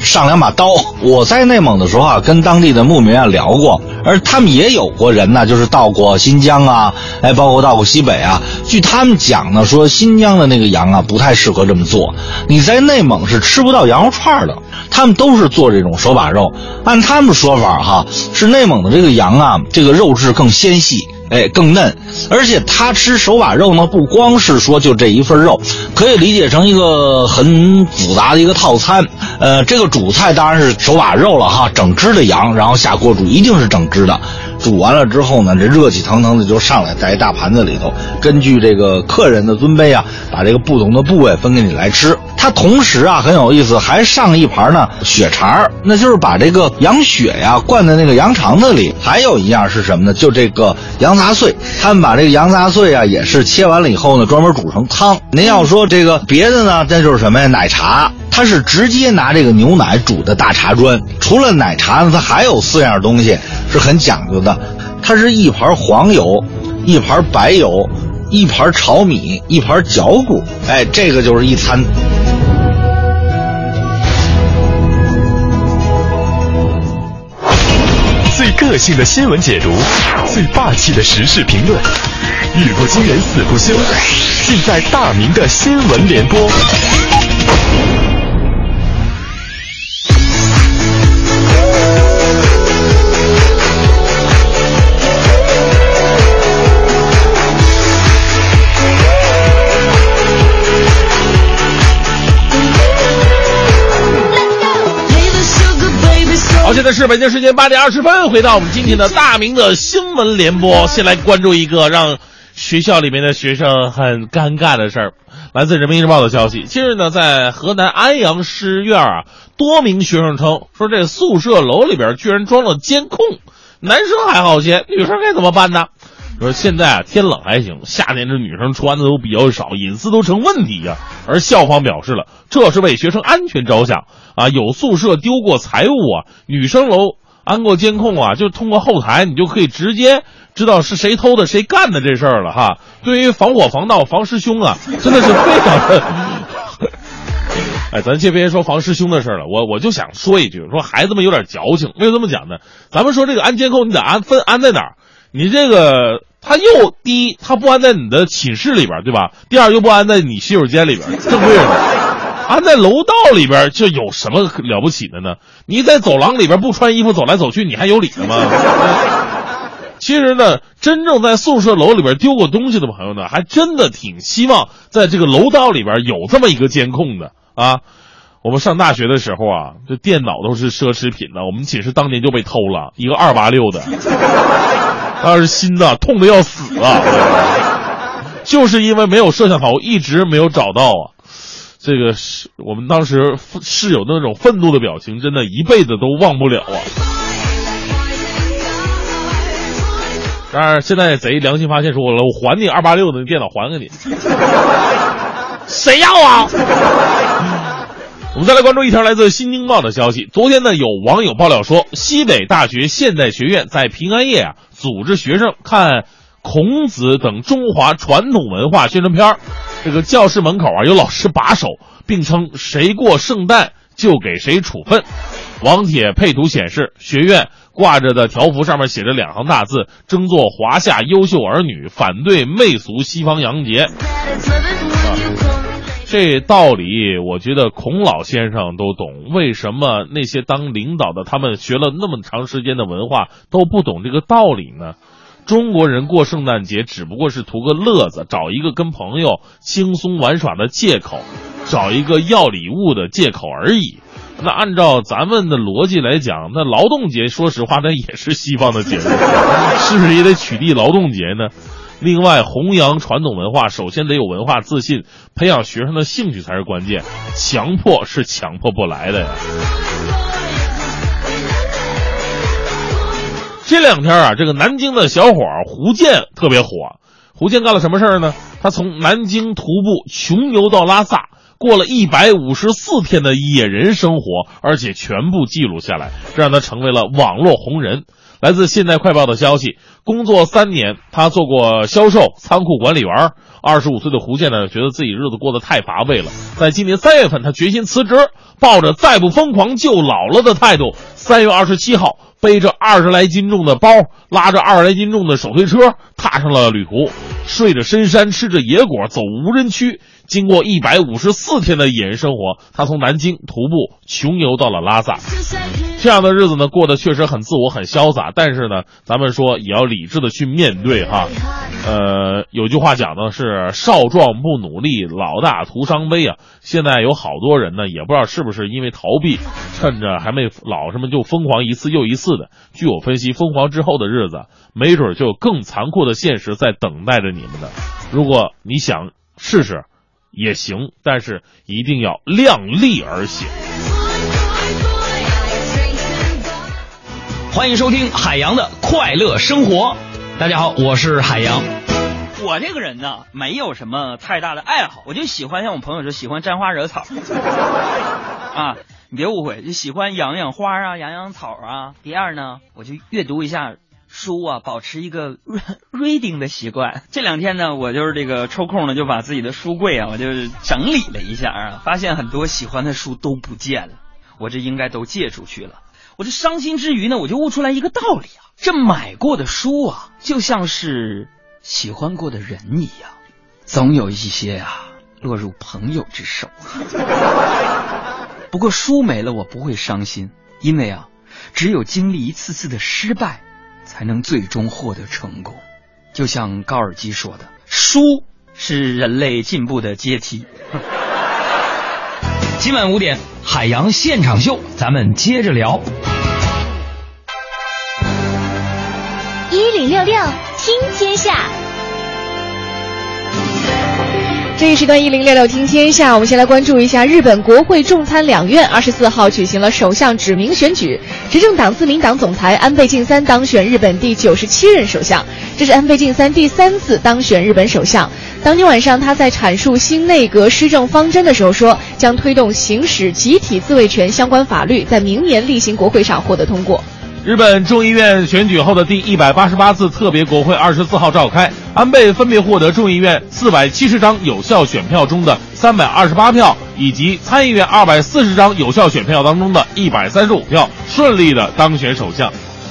上两把刀。我在内蒙的时候啊，跟当地的牧民啊聊过，而他们也有过人呢，就是到过新疆啊，哎，包括到过西北啊。据他们讲呢，说新疆的那个羊啊不太适合这么做，你在内蒙是吃不到羊肉串的。他们都是做这种手把肉，按他们说法哈，是内蒙的这个羊啊，这个肉质更纤细，哎，更嫩，而且他吃手把肉呢，不光是说就这一份肉，可以理解成一个很复杂的一个套餐。呃，这个主菜当然是手把肉了哈，整只的羊，然后下锅煮，一定是整只的。煮完了之后呢，这热气腾腾的就上来，在一大盘子里头，根据这个客人的尊卑啊，把这个不同的部位分给你来吃。它同时啊很有意思，还上一盘呢血肠儿，那就是把这个羊血呀灌在那个羊肠子里。还有一样是什么呢？就这个羊杂碎，他们把这个羊杂碎啊也是切完了以后呢，专门煮成汤。您要说这个别的呢，那就是什么呀？奶茶。它是直接拿这个牛奶煮的大茶砖，除了奶茶呢，它还有四样东西是很讲究的，它是一盘黄油，一盘白油，一盘炒米，一盘嚼骨，哎，这个就是一餐。最个性的新闻解读，最霸气的时事评论，语不惊人死不休，尽在大明的新闻联播。好，现在是北京时间八点二十分，回到我们今天的大明的新闻联播，先来关注一个让学校里面的学生很尴尬的事儿。来自人民日报的消息，近日呢，在河南安阳师院啊，多名学生称说这宿舍楼里边居然装了监控，男生还好些，女生该怎么办呢？说现在啊天冷还行，夏天这女生穿的都比较少，隐私都成问题呀、而校方表示了，这是为学生安全着想啊，有宿舍丢过财物啊，女生楼安过监控啊，就通过后台你就可以直接知道是谁偷的、谁干的这事儿了哈。对于防火防盗防师兄啊，真的是非常的。哎，咱先别说防师兄的事儿了，我我就想说一句，说孩子们有点矫情。为什么这么讲呢？咱们说这个安监控，你得安分安在哪儿？你这个他又第一，他不安在你的寝室里边，对吧？第二又不安在你洗手间里边，正对着。安在楼道里边，这有什么了不起的呢？你在走廊里边不穿衣服走来走去，你还有理了吗？其实呢，真正在宿舍楼里边丢过东西的朋友呢，还真的挺希望在这个楼道里边有这么一个监控的啊。我们上大学的时候啊，这电脑都是奢侈品的，我们寝室当年就被偷了一个二八六的，那是心呐，痛的要死啊！就是因为没有摄像头，一直没有找到啊。这个是我们当时室友那种愤怒的表情，真的一辈子都忘不了啊。然而，现在贼良心发现说我了，我还你二八六的电脑还给你，谁要啊？我们再来关注一条来自《新京报》的消息。昨天呢，有网友爆料说，西北大学现代学院在平安夜啊，组织学生看孔子等中华传统文化宣传片儿这个教室门口啊，有老师把守，并称谁过圣诞就给谁处分。网帖配图显示，学院挂着的条幅上面写着两行大字：“争做华夏优秀儿女，反对媚俗西方洋节。”这道理，我觉得孔老先生都懂。为什么那些当领导的他们学了那么长时间的文化都不懂这个道理呢？中国人过圣诞节只不过是图个乐子，找一个跟朋友轻松玩耍的借口，找一个要礼物的借口而已。那按照咱们的逻辑来讲，那劳动节说实话，那也是西方的节日，是不是也得取缔劳动节呢？另外，弘扬传统文化，首先得有文化自信，培养学生的兴趣才是关键，强迫是强迫不来的呀。这两天啊，这个南京的小伙胡健特别火。胡健干了什么事儿呢？他从南京徒步穷游到拉萨，过了一百五十四天的野人生活，而且全部记录下来，这让他成为了网络红人。来自《现代快报》的消息，工作三年，他做过销售、仓库管理员。二十五岁的胡健呢，觉得自己日子过得太乏味了，在今年三月份，他决心辞职，抱着再不疯狂就老了的态度，三月二十七号，背着二十来斤重的包，拉着二十来斤重的手推车，踏上了旅途，睡着深山，吃着野果，走无人区。经过一百五十四天的野人生活，他从南京徒步穷游到了拉萨。这样的日子呢，过得确实很自我、很潇洒。但是呢，咱们说也要理智的去面对哈。呃，有句话讲的是“少壮不努力，老大徒伤悲”啊。现在有好多人呢，也不知道是不是因为逃避，趁着还没老实们就疯狂一次又一次的。据我分析，疯狂之后的日子，没准就有更残酷的现实在等待着你们的。如果你想试试，也行，但是一定要量力而行。欢迎收听海洋的快乐生活。大家好，我是海洋。我这个人呢，没有什么太大的爱好，我就喜欢像我朋友说，喜欢沾花惹草。啊，你别误会，就喜欢养养花啊，养养草啊。第二呢，我就阅读一下书啊，保持一个 reading 的习惯。这两天呢，我就是这个抽空呢，就把自己的书柜啊，我就整理了一下啊，发现很多喜欢的书都不见了，我这应该都借出去了。我这伤心之余呢，我就悟出来一个道理啊，这买过的书啊，就像是喜欢过的人一样，总有一些啊落入朋友之手。不过书没了，我不会伤心，因为啊，只有经历一次次的失败，才能最终获得成功。就像高尔基说的，书是人类进步的阶梯。今晚五点，海洋现场秀，咱们接着聊。一零六六听天下，这一时段一零六六听天下，我们先来关注一下日本国会众参两院二十四号举行了首相指名选举，执政党自民党总裁安倍晋三当选日本第九十七任首相，这是安倍晋三第三次当选日本首相。当天晚上，他在阐述新内阁施政方针的时候说，将推动行使集体自卫权相关法律在明年例行国会上获得通过。日本众议院选举后的第一百八十八次特别国会二十四号召开，安倍分别获得众议院四百七十张有效选票中的三百二十八票，以及参议院二百四十张有效选票当中的一百三十五票，顺利的当选首相。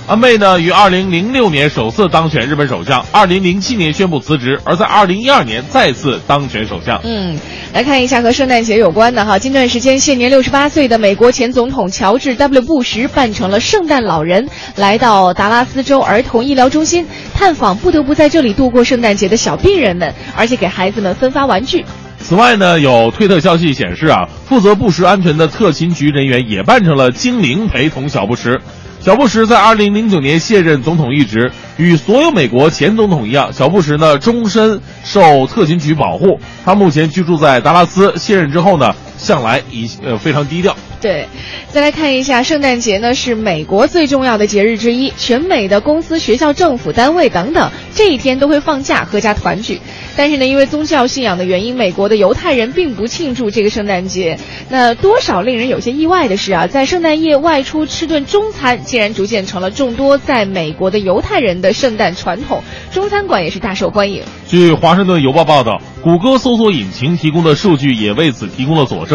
安倍呢，于二零零六年首次当选日本首相，二零零七年宣布辞职，而在二零一二年再次当选首相。嗯，来看一下和圣诞节有关的哈。近段时间，现年六十八岁的美国前总统乔治 ·W. 布什扮成了圣诞老人，来到达拉斯州儿童医疗中心探访不得不在这里度过圣诞节的小病人们，而且给孩子们分发玩具。此外呢，有推特消息显示啊，负责布什安全的特勤局人员也扮成了精灵陪同小布什。小布什在二零零九年卸任总统一职，与所有美国前总统一样，小布什呢终身受特勤局保护。他目前居住在达拉斯，卸任之后呢，向来一呃非常低调。对，再来看一下，圣诞节呢是美国最重要的节日之一，全美的公司、学校、政府单位等等，这一天都会放假，阖家团聚。但是呢，因为宗教信仰的原因，美国的犹太人并不庆祝这个圣诞节。那多少令人有些意外的是啊，在圣诞夜外出吃顿中餐，竟然逐渐成了众多在美国的犹太人的圣诞传统，中餐馆也是大受欢迎。据《华盛顿邮报》报道，谷歌搜索引擎提供的数据也为此提供了佐证。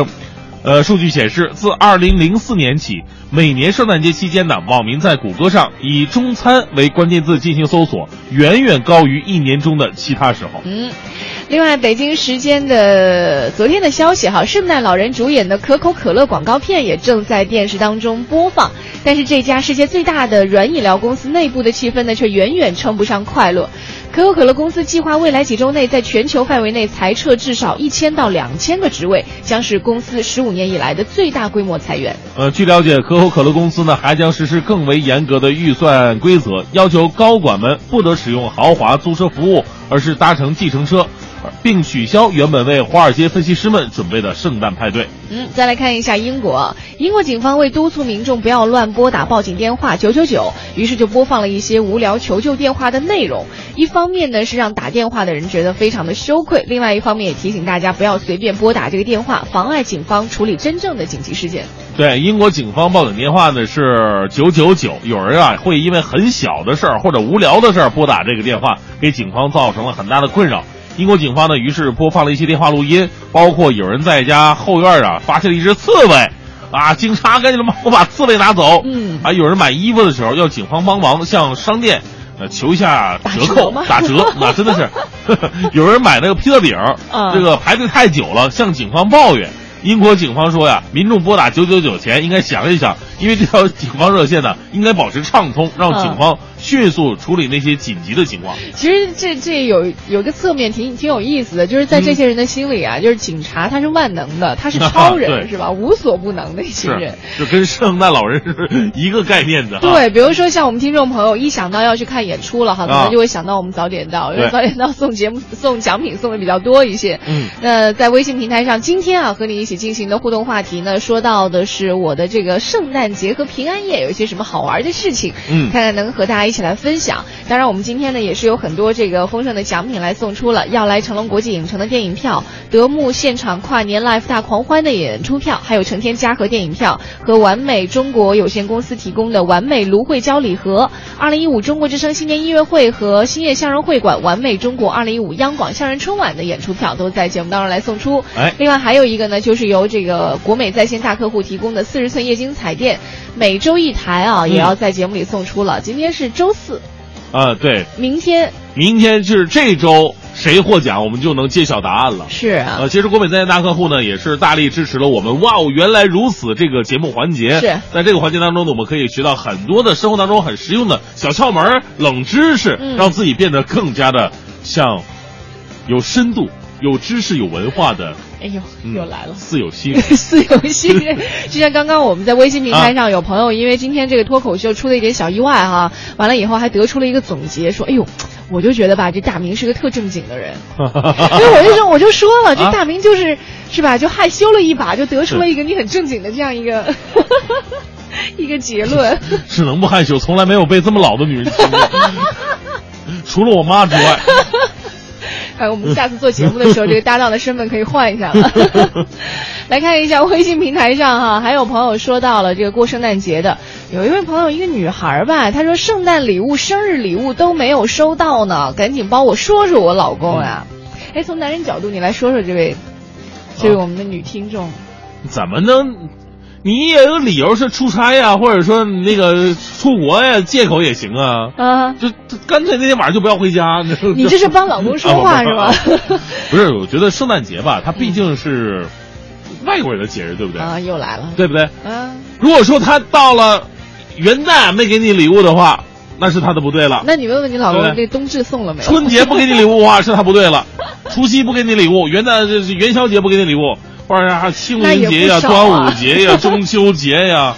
呃，数据显示，自2004年起，每年圣诞节期间呢，网民在谷歌上以“中餐”为关键字进行搜索，远远高于一年中的其他时候。嗯，另外，北京时间的昨天的消息哈，圣诞老人主演的可口可乐广告片也正在电视当中播放。但是这家世界最大的软饮料公司内部的气氛呢，却远远称不上快乐。可口可乐公司计划未来几周内在全球范围内裁撤至少一千到两千个职位，将是公司十五年以来的最大规模裁员。呃，据了解，可口可乐公司呢还将实施更为严格的预算规则，要求高管们不得使用豪华租车服务，而是搭乘计程车。并取消原本为华尔街分析师们准备的圣诞派对。嗯，再来看一下英国，英国警方为督促民众不要乱拨打报警电话九九九，于是就播放了一些无聊求救电话的内容。一方面呢是让打电话的人觉得非常的羞愧，另外一方面也提醒大家不要随便拨打这个电话，妨碍警方处理真正的紧急事件。对，英国警方报警电话呢是九九九，有人啊会因为很小的事儿或者无聊的事儿拨打这个电话，给警方造成了很大的困扰。英国警方呢，于是播放了一些电话录音，包括有人在家后院啊发现了一只刺猬，啊，警察赶紧帮我把刺猬拿走。嗯，啊，有人买衣服的时候要警方帮忙向商店，呃，求一下折扣打折，那真的是，有人买那个披萨饼，这个排队太久了，向警方抱怨。英国警方说呀，民众拨打九九九前应该想一想，因为这条警方热线呢应该保持畅通，让警方迅速处理那些紧急的情况。其实这这有有个侧面挺挺有意思的，就是在这些人的心里啊，就是警察他是万能的，他是超人 是吧？无所不能的一些人，就跟圣诞老人是一个概念的。对，比如说像我们听众朋友一想到要去看演出了哈，可能就会想到我们早点到，因为早点到送节目 送奖品送的比较多一些。嗯，那在微信平台上，今天啊和你一起进行的互动话题呢，说到的是我的这个圣诞节和平安夜有一些什么好玩的事情，嗯，看看能和大家一起来分享。当然，我们今天呢也是有很多这个丰盛的奖品来送出了，要来成龙国际影城的电影票、德牧现场跨年 live 大狂欢的演出票，还有成天嘉禾电影票和完美中国有限公司提供的完美芦荟胶礼盒。二零一五中国之声新年音乐会和兴业相声会馆完美中国二零一五央广相声春晚的演出票都在节目当中来送出。哎，另外还有一个呢，就是由这个国美在线大客户提供的四十寸液晶彩电，每周一台啊，也要在节目里送出了。今天是周四，啊，对，明天明天就是这周谁获奖，我们就能揭晓答案了。是啊，呃，其实国美在线大客户呢，也是大力支持了我们。哇哦，原来如此！这个节目环节是在这个环节当中呢，我们可以学到很多的生活当中很实用的小窍门、冷知识，嗯让自己变得更加的像有深度、有知识、有文化的。哎呦，嗯又来了。似有心人。似有心人，就像刚刚我们在微信平台上有朋友，因为今天这个脱口秀出了一点小意外哈，完了以后还得出了一个总结，说，哎呦，我就觉得吧，这大明是个特正经的人，所以我就说，我就说了，这大明就是、是吧，就害羞了一把，就得出了一个你很正经的这样一个一个结论。是能不害羞？从来没有被这么老的女人亲过，除了我妈之外。哎，我们下次做节目的时候，这个搭档的身份可以换一下了。来看一下微信平台上哈，还有朋友说到了这个过圣诞节的，有一位朋友，一个女孩吧，她说圣诞礼物、生日礼物都没有收到呢，赶紧帮我说说我老公呀。哎，从男人角度，你来说说这位这位我们的女听众。怎么能？你也有理由是出差呀，或者说那个出国呀，借口也行啊。啊，就就干脆那天晚上就不要回家。你这是帮老公说话是吧？不是，我觉得圣诞节吧，它毕竟是外国人的节日，对不对？啊，又来了，对不对？嗯。如果说他到了元旦没给你礼物的话，那是他的不对了。那你问问你老公，对这冬至送了没有？春节不给你礼物的话，是他不对了。除夕不给你礼物，元旦这是元宵节不给你礼物，或者还清明节呀、端啊午节呀、中秋节呀，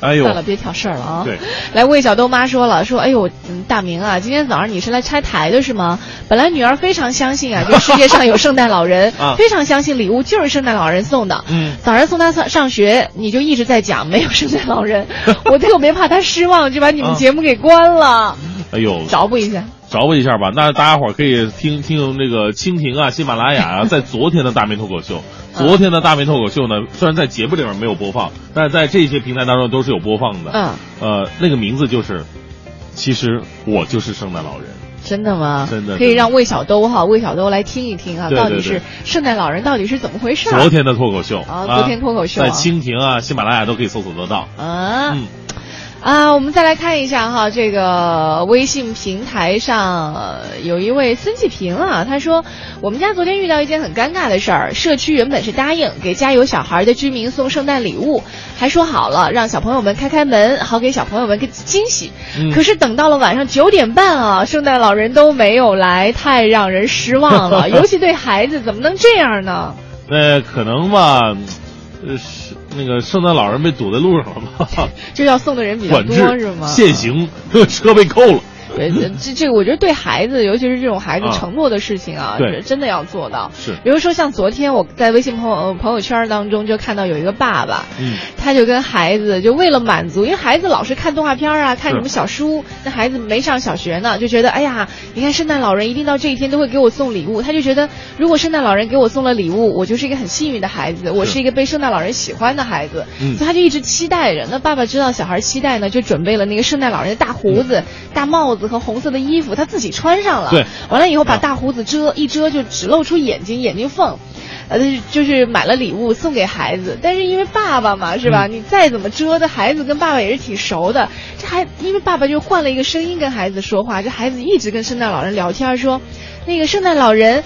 哎呦，算了，别挑事儿了啊！对，来，魏小豆妈说了，说，哎呦，嗯大明啊，今天早上你是来拆台的是吗？本来女儿非常相信啊，这个世界上有圣诞老人，啊非常相信礼物就是圣诞老人送的。嗯，早上送她上上学，你就一直在讲没有圣诞老人，我特别怕她失望，就把你们啊节目给关了。哎呦，找补一下。找补一下吧。那大家伙儿可以听听那个蜻蜓啊、喜马拉雅啊，在昨天的大明脱口秀，昨天的大明脱口秀呢，虽然在节目里面没有播放，但是在这些平台当中都是有播放的。嗯，呃，那个名字就是，其实我就是圣诞老人。真的吗？真的可以让魏小兜哈，魏小兜来听一听啊，对对对到底是圣诞老人到底是怎么回事儿？昨天的脱口秀啊昨天脱口秀啊在蜻蜓啊、喜马拉雅都可以搜索得到。啊。嗯啊，我们再来看一下哈，这个微信平台上呃有一位孙继平啊，他说我们家昨天遇到一件很尴尬的事儿，社区原本是答应给家有小孩的居民送圣诞礼物，还说好了让小朋友们开开门，好给小朋友们个惊喜。嗯可是等到了晚上九点半啊，圣诞老人都没有来，太让人失望了，尤其对孩子，怎么能这样呢？呃可能吧，呃，是那个圣诞老人被堵在路上了吗？这要送的人比较管多制是吗？限行，车被扣了。对，这这这个我觉得对孩子，尤其是这种孩子啊承诺的事情啊，对是真的要做到。是比如说像昨天我在微信朋友朋友圈当中就看到有一个爸爸，嗯，他就跟孩子就为了满足，因为孩子老是看动画片啊，看什么小书，那孩子没上小学呢，就觉得哎呀，你看圣诞老人一定到这一天都会给我送礼物，他就觉得如果圣诞老人给我送了礼物，我就是一个很幸运的孩子，我是一个被圣诞老人喜欢的孩子，嗯所以他就一直期待着。那爸爸知道小孩期待呢，就准备了那个圣诞老人的大胡子、大帽子和红色的衣服，他自己穿上了。对，完了以后把大胡子遮一遮，就只露出眼睛眼睛缝。呃，就是买了礼物送给孩子，但是因为爸爸嘛，是吧？嗯你再怎么遮，的孩子跟爸爸也是挺熟的。这还因为爸爸就换了一个声音跟孩子说话，这孩子一直跟圣诞老人聊天，说，那个圣诞老人。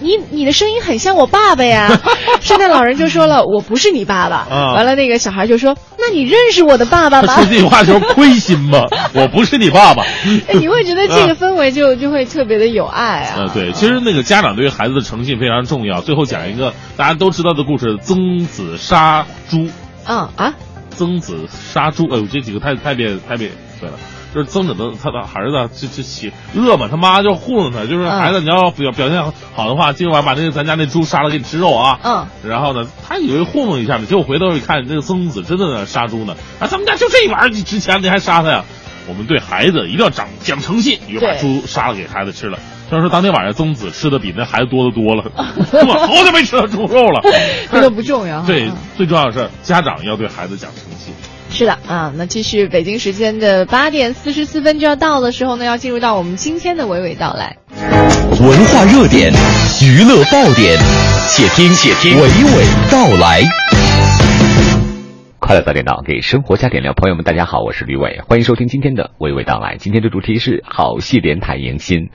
你你的声音很像我爸爸呀，圣诞老人就说了，我不是你爸爸。啊完了，那个小孩就说，那你认识我的爸爸吗？说这句话的时候亏心吧？我不是你爸爸。哎，你会觉得这个氛围就就会特别的有爱啊。呃，对，其实那个家长对于孩子的诚信非常重要。最后讲一个大家都知道的故事：曾子杀猪。嗯啊，曾子杀猪，哎呦，这几个太太别太别对了。就是曾子的他的儿子就就起饿嘛，他妈就糊弄他，就是嗯孩子你要表表现好的话，今晚把那个咱家那猪杀了给你吃肉啊。嗯。然后呢，他以为糊弄一下呢，结果回头一看，这个曾子真的在杀猪呢。啊，咱们家就这玩意儿，你值钱，你还杀他呀？我们对孩子一定要讲讲诚信，你就把猪杀了给孩子吃了。虽然说当天晚上曾子吃的比那孩子多的多了，我好久没吃到猪肉了。这都不重要。对，最重要的是家长要对孩子讲诚信。是的啊，那继续北京时间的八点四十四分就要到的时候呢，要进入到我们今天的娓娓道来。文化热点，娱乐爆点，且听且听娓娓道来。快乐早点到，给生活加点料。朋友们，大家好，我是吕伟，欢迎收听今天的娓娓道来。今天的主题是好戏连台迎新。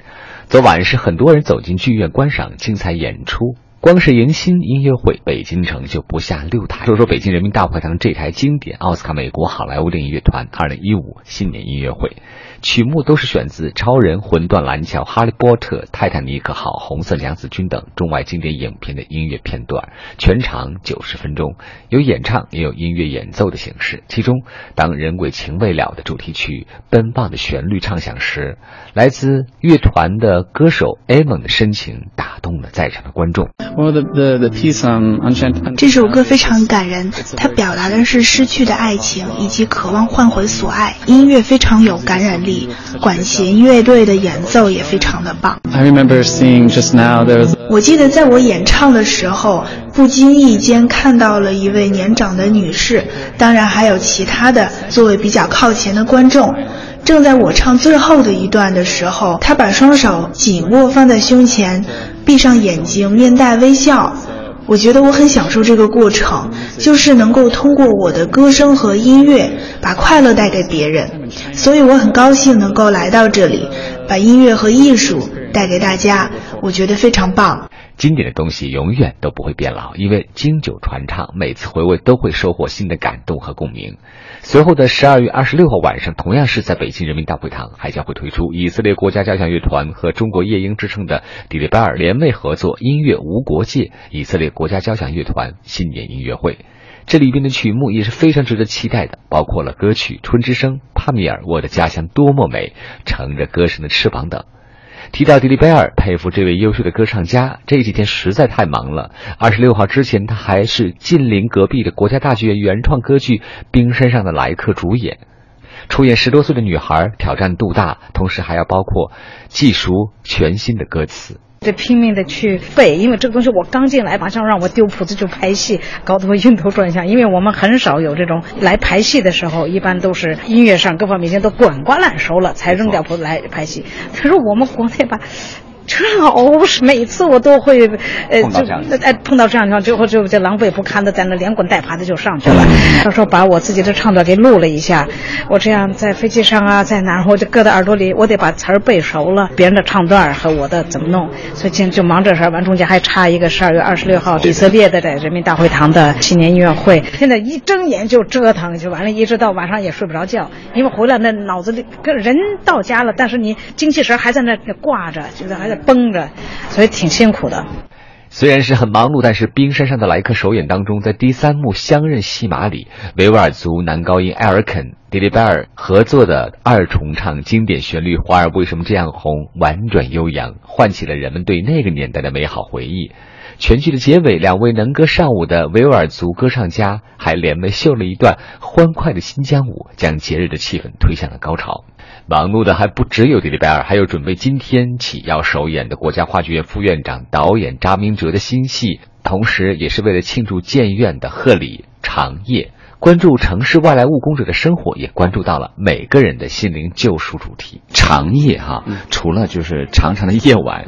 昨晚是很多人走进剧院观赏精彩演出。光是迎新音乐会，北京城就不下六台。说说北京人民大会堂这台经典奥斯卡美国好莱坞电影乐团二零一五新年音乐会，曲目都是选自《超人》《魂断蓝桥》《哈利波特》《泰坦尼克号》《红色娘子军》等中外经典影片的音乐片段，全长九十分钟，有演唱也有音乐演奏的形式。其中，当人鬼情未了的主题曲《奔放的旋律》唱响时，来自乐团的歌手 Amon 的深情打动了在场的观众。Um. 这首歌非常感人，它表达的是失去的爱情以及渴望换回所爱，音乐非常有感染力，管弦乐队的演奏也非常的棒。I remember seeing just now there was 我记得在我演唱的时候，不经意间看到了一位年长的女士，当然还有其他的座位比较靠前的观众。正在我唱最后的一段的时候，她把双手紧握放在胸前，闭上眼睛，面带微笑。我觉得我很享受这个过程，就是能够通过我的歌声和音乐把快乐带给别人，所以我很高兴能够来到这里，把音乐和艺术带给大家，我觉得非常棒。经典的东西永远都不会变老，因为经久传唱，每次回味都会收获新的感动和共鸣。随后的十二月二十六号晚上，同样是在北京人民大会堂，还将会推出以色列国家交响乐团和中国夜莺之称的迪丽拜尔联袂合作音乐无国界以色列国家交响乐团新年音乐会。这里边的曲目也是非常值得期待的，包括了歌曲《春之声》、帕米尔《我的家乡多么美》、乘着歌声的翅膀等。提到迪丽贝尔，佩服这位优秀的歌唱家。这几天实在太忙了。二十六号之前，他还是近邻隔壁的国家大剧院原创歌剧《冰山上的来客》主演，出演十多岁的女孩挑战度大，同时还要包括记熟全新的歌词。得拼命的去背，因为这个东西我刚进来，马上让我丢谱子就拍戏，搞得我晕头转向。因为我们很少有这种来排戏的时候，一般都是音乐上各方面已经都滚瓜烂熟了，才扔掉谱子来排戏。他说我们国内吧。这老是每次我都会，呃，就哎碰到这样情况，最后就就狼狈不堪的在那连滚带爬的就上去了。到时候把我自己的唱段给录了一下，我这样在飞机上啊，在哪儿我就搁在耳朵里，我得把词儿背熟了，别人的唱段和我的怎么弄。所以今天就忙这事儿，完中间还差一个十二月二十六号以色列的在人民大会堂的新年音乐会。现在一睁眼就折腾就完了，一直到晚上也睡不着觉，因为回来那脑子里跟人到家了，但是你精气神还在那挂着，觉得还在。绷着，所以挺辛苦的。虽然是很忙碌，但是《冰山上的来客》首演当中，在第三幕相认戏码里，维吾尔族男高音艾尔肯、迪丽拜尔合作的二重唱经典旋律《花儿为什么这样红》，婉转悠扬，唤起了人们对那个年代的美好回忆。全剧的结尾，两位能歌善舞的维吾尔族歌唱家还联袂秀了一段欢快的新疆舞，将节日的气氛推向了高潮。忙碌的还不只有迪丽拜尔，还有准备今天起要首演的国家话剧院副院长、导演查明哲的新戏，同时也是为了庆祝建院的贺礼长夜。关注城市外来务工者的生活，也关注到了每个人的心灵救赎主题。长夜哈，除了就是长长的夜晚，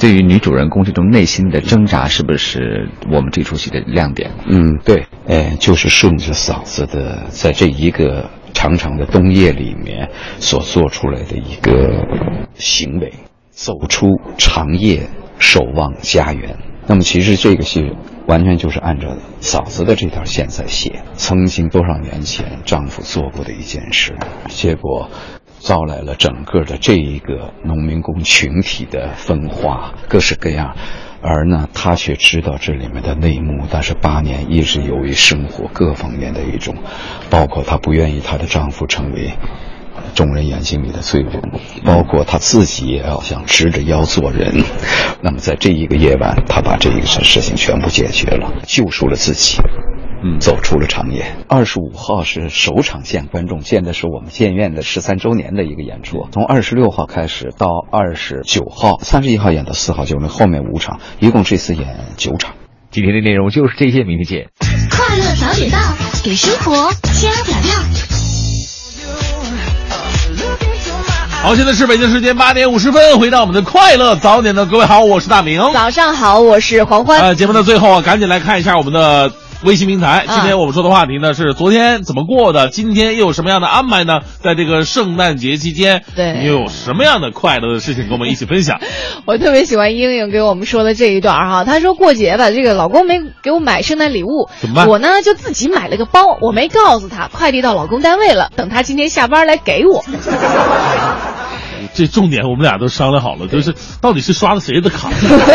对于女主人公这种内心的挣扎，是不是我们这出戏的亮点？嗯，对，哎，就是顺着嗓子的，在这一个。长长的冬夜里面所做出来的一个行为，走出长夜，守望家园。那么其实这个戏完全就是按照嫂子的这条线在写，曾经多少年前丈夫做过的一件事，结果招来了整个的这一个农民工群体的分化，各式各样。而呢，她却知道这里面的内幕，但是八年一直由于生活各方面的一种，包括她不愿意她的丈夫成为众人眼睛里的罪人，包括她自己也要想直着腰做人。那么在这一个夜晚，她把这一个事情全部解决了，救赎了自己。嗯，走出了长夜。二十五号是首场见观众，见的是我们建院的十三周年的一个演出。从二十六号开始到二十九号，三十一号演到四号，就后面五场，一共这次演九场。今天的内容就是这些，明天见。快乐早点到，给生活加点料。好，现在是北京时间八点五十分，回到我们的快乐早点的各位好，我是大明。早上好，我是黄欢。呃，节目的最后啊，赶紧来看一下我们的。微信平台，今天我们说的话题呢是昨天怎么过的，今天又有什么样的安排呢？在这个圣诞节期间，对你有什么样的快乐的事情跟我们一起分享？我特别喜欢英英给我们说的这一段哈，她说过节吧，这个老公没给我买圣诞礼物，怎么办？我呢就自己买了个包，我没告诉他，快递到老公单位了，等他今天下班来给我。这重点我们俩都商量好了，就是到底是刷的谁的卡，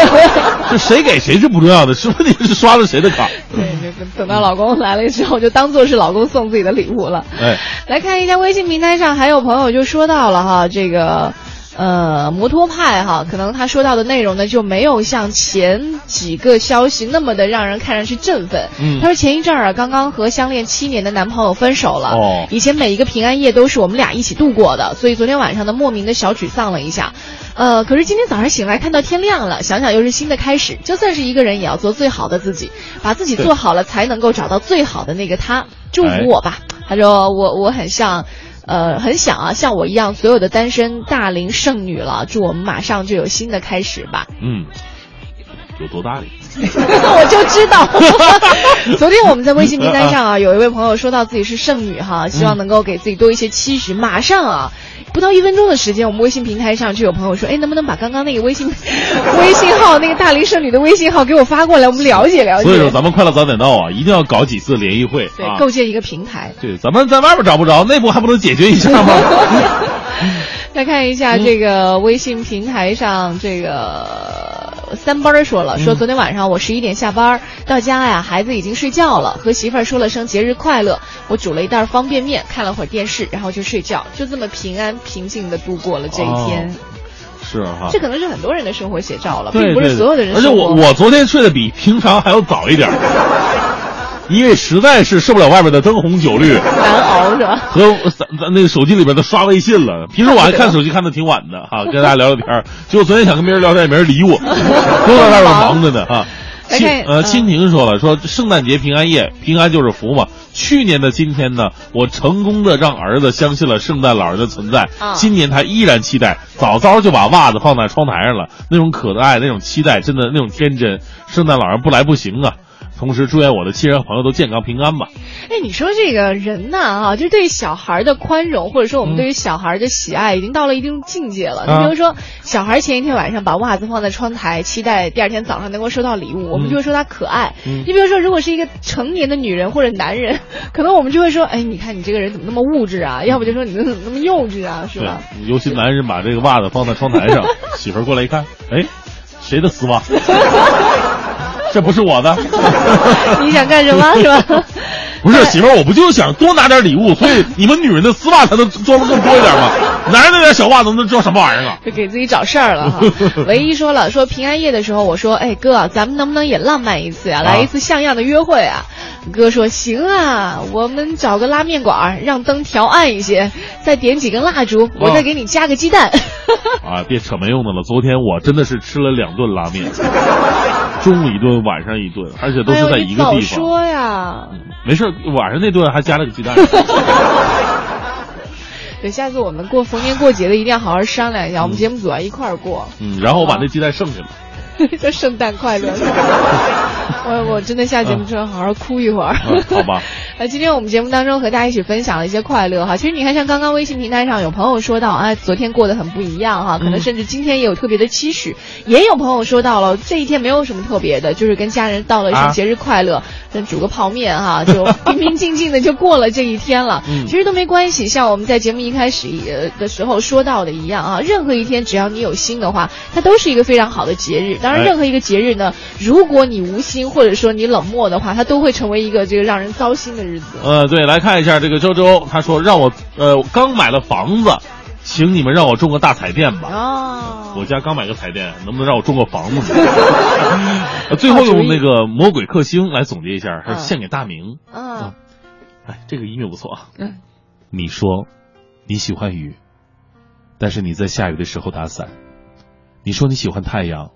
就谁给谁是不重要的，是问题是刷的谁的卡。对，等到老公来了之后，就当做是老公送自己的礼物了。哎，来看一下微信平台上还有朋友就说到了哈，这个。呃，摩托派哈，可能他说到的内容呢就没有像前几个消息那么的让人看上去振奋。嗯，他说前一阵儿啊，刚刚和相恋七年的男朋友分手了。哦，以前每一个平安夜都是我们俩一起度过的，所以昨天晚上呢，莫名的小沮丧了一下。呃，可是今天早上醒来看到天亮了，想想又是新的开始。就算是一个人，也要做最好的自己，把自己做好了，才能够找到最好的那个他。祝福我吧。他说我我很像。呃，很想啊，像我一样，所有的单身大龄剩女了，祝我们马上就有新的开始吧。嗯，有多大力？我就知道。昨天我们在微信名单上啊，有一位朋友说到自己是剩女哈，希望能够给自己多一些期许。马上啊，不到一分钟的时间，我们微信平台上就有朋友说，哎，能不能把刚刚那个微信微信号那个大龄剩女的微信号给我发过来，我们了解了解。所以说，咱们快乐早点到啊，一定要搞几次联谊会，对，啊构建一个平台。对，咱们在外面找不着，内部还不能解决一下吗？再看一下这个微信平台上，这个三班儿说了，说昨天晚上我十一点下班到家呀，孩子已经睡觉了，和媳妇儿说了声节日快乐，我煮了一袋方便面，看了会儿电视，然后就睡觉，就这么平安平静的度过了这一天。是哈，这可能是很多人的生活写照了，对并不是所有的人而且。我我昨天睡得比平常还要早一点儿，因为实在是受不了外边的灯红酒绿 难熬是吧？和咱咱那个手机里边都刷微信了。平时我还看手机看的挺晚的哈，跟大家聊聊天儿。结果昨天想跟别人聊天，也没人理我，都在外边忙着呢啊。呃，嗯蜻蜓说了，说圣诞节平安夜，平安就是福嘛。去年的今天呢，我成功的让儿子相信了圣诞老人的存在。啊今年他依然期待，早早就把袜子放在窗台上了。那种可爱，那种期待，真的那种天真，圣诞老人不来不行啊。同时祝愿我的亲人和朋友都健康平安吧。哎，你说这个人呐，啊，就是对小孩的宽容，或者说我们对于小孩的喜爱，已经到了一定境界了。啊你比如说，小孩前一天晚上把袜子放在窗台，期待第二天早上能够收到礼物，我们就会说他可爱。嗯你比如说，如果是一个成年的女人或者男人，可能我们就会说，哎，你看你这个人怎么那么物质啊？要不就说你怎么那么幼稚啊，是吧？，尤其男人把这个袜子放在窗台上，媳妇儿过来一看，哎，谁的丝袜？这不是我的。你想干什么是吧？不是媳妇儿，我不就想多拿点礼物，所以 你们女人的丝袜才能装的更多一点吗？男人那点小袜子能装什么玩意儿啊？就 给自己找事儿了哈。唯一说了，说平安夜的时候，我说，哎哥，咱们能不能也浪漫一次呀、来一次像样的约会啊？哥说行啊，我们找个拉面馆，让灯调暗一些，再点几根蜡烛，我再给你加个鸡蛋。啊，别扯没用的了。昨天我真的是吃了两顿拉面，中午一顿，晚上一顿，而且都是在一个地方。说呀！没事儿，晚上那顿还加了个鸡蛋。对，下次我们过逢年过节的一定要好好商量一下，我们节目组要一块儿过。嗯，然后我把那鸡蛋剩下 了。叫圣诞快乐。我我真的下节目之后好好哭一会儿。嗯，好吧。呃，今天我们节目当中和大家一起分享了一些快乐哈。其实你看，像刚刚微信平台上有朋友说到，啊，昨天过得很不一样哈，可能嗯甚至今天也有特别的期许。也有朋友说到了这一天没有什么特别的，就是跟家人道了一声啊节日快乐，跟煮个泡面哈，就 平平静静的就过了这一天了。嗯其实都没关系，像我们在节目一开始呃的时候说到的一样啊，任何一天只要你有心的话，它都是一个非常好的节日。当然，哎任何一个节日呢，如果你无心或者说你冷漠的话，它都会成为一个这个让人糟心的日子。呃，对，来看一下这个周周，他说让我呃刚买了房子，请你们让我中个大彩电吧。哦，我家刚买个彩电，能不能让我中个房子 最后用那个魔鬼克星来总结一下，献给大明。啊，哎，这个音乐不错啊。嗯，你说你喜欢雨，但是你在下雨的时候打伞；你说你喜欢太阳，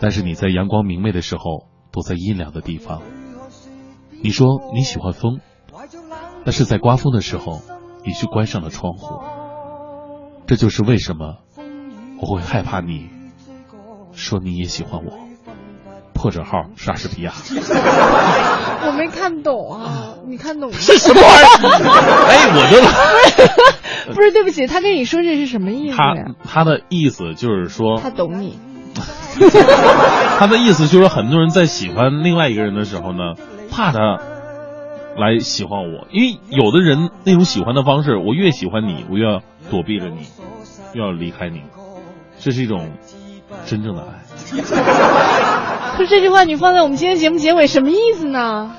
但是你在阳光明媚的时候躲在阴凉的地方；你说你喜欢风，但是在刮风的时候你却关上了窗户。这就是为什么我会害怕你说你也喜欢我。破折号莎士比亚。我没看懂啊，你看懂吗？是什么玩意儿？哎，我就 不是，对不起，他跟你说这是什么意思？他的意思就是说，他懂你。他的意思就是说，很多人在喜欢另外一个人的时候呢，怕他来喜欢我，因为有的人那种喜欢的方式，我越喜欢你，我越要躲避着你，越要离开你，这是一种真正的爱。可是这句话你放在我们今天节目结尾什么意思呢？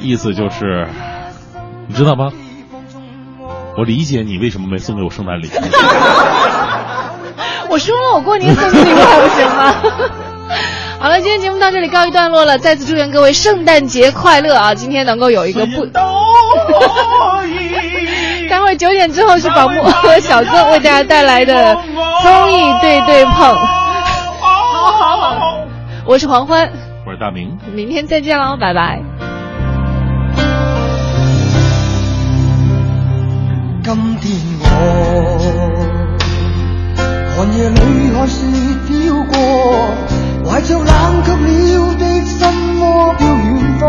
意思就是，你知道吗？我理解你为什么没送给我圣诞礼物。我说了，我过年送你礼物还不行吗？好了，今天节目到这里告一段落了，再次祝愿各位圣诞节快乐啊！今天能够有一个不，待会九点之后是宝木 和小哥为大家带来的综艺对对碰。好好好，我是黄欢，我是大明。明天再见喽，拜拜。今天我寒夜里看雪飘過，怀着冷却了的心窝飘远方，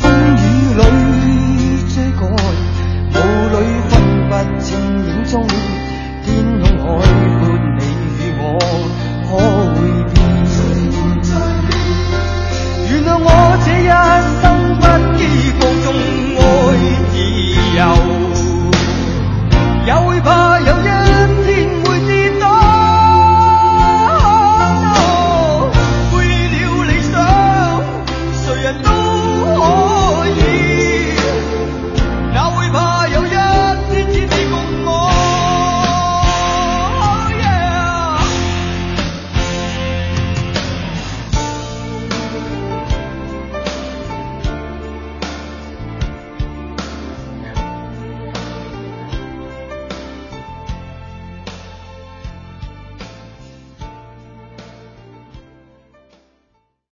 风雨里追赶，雾里分不清影踪，天空海阔你与我可会变？原谅我。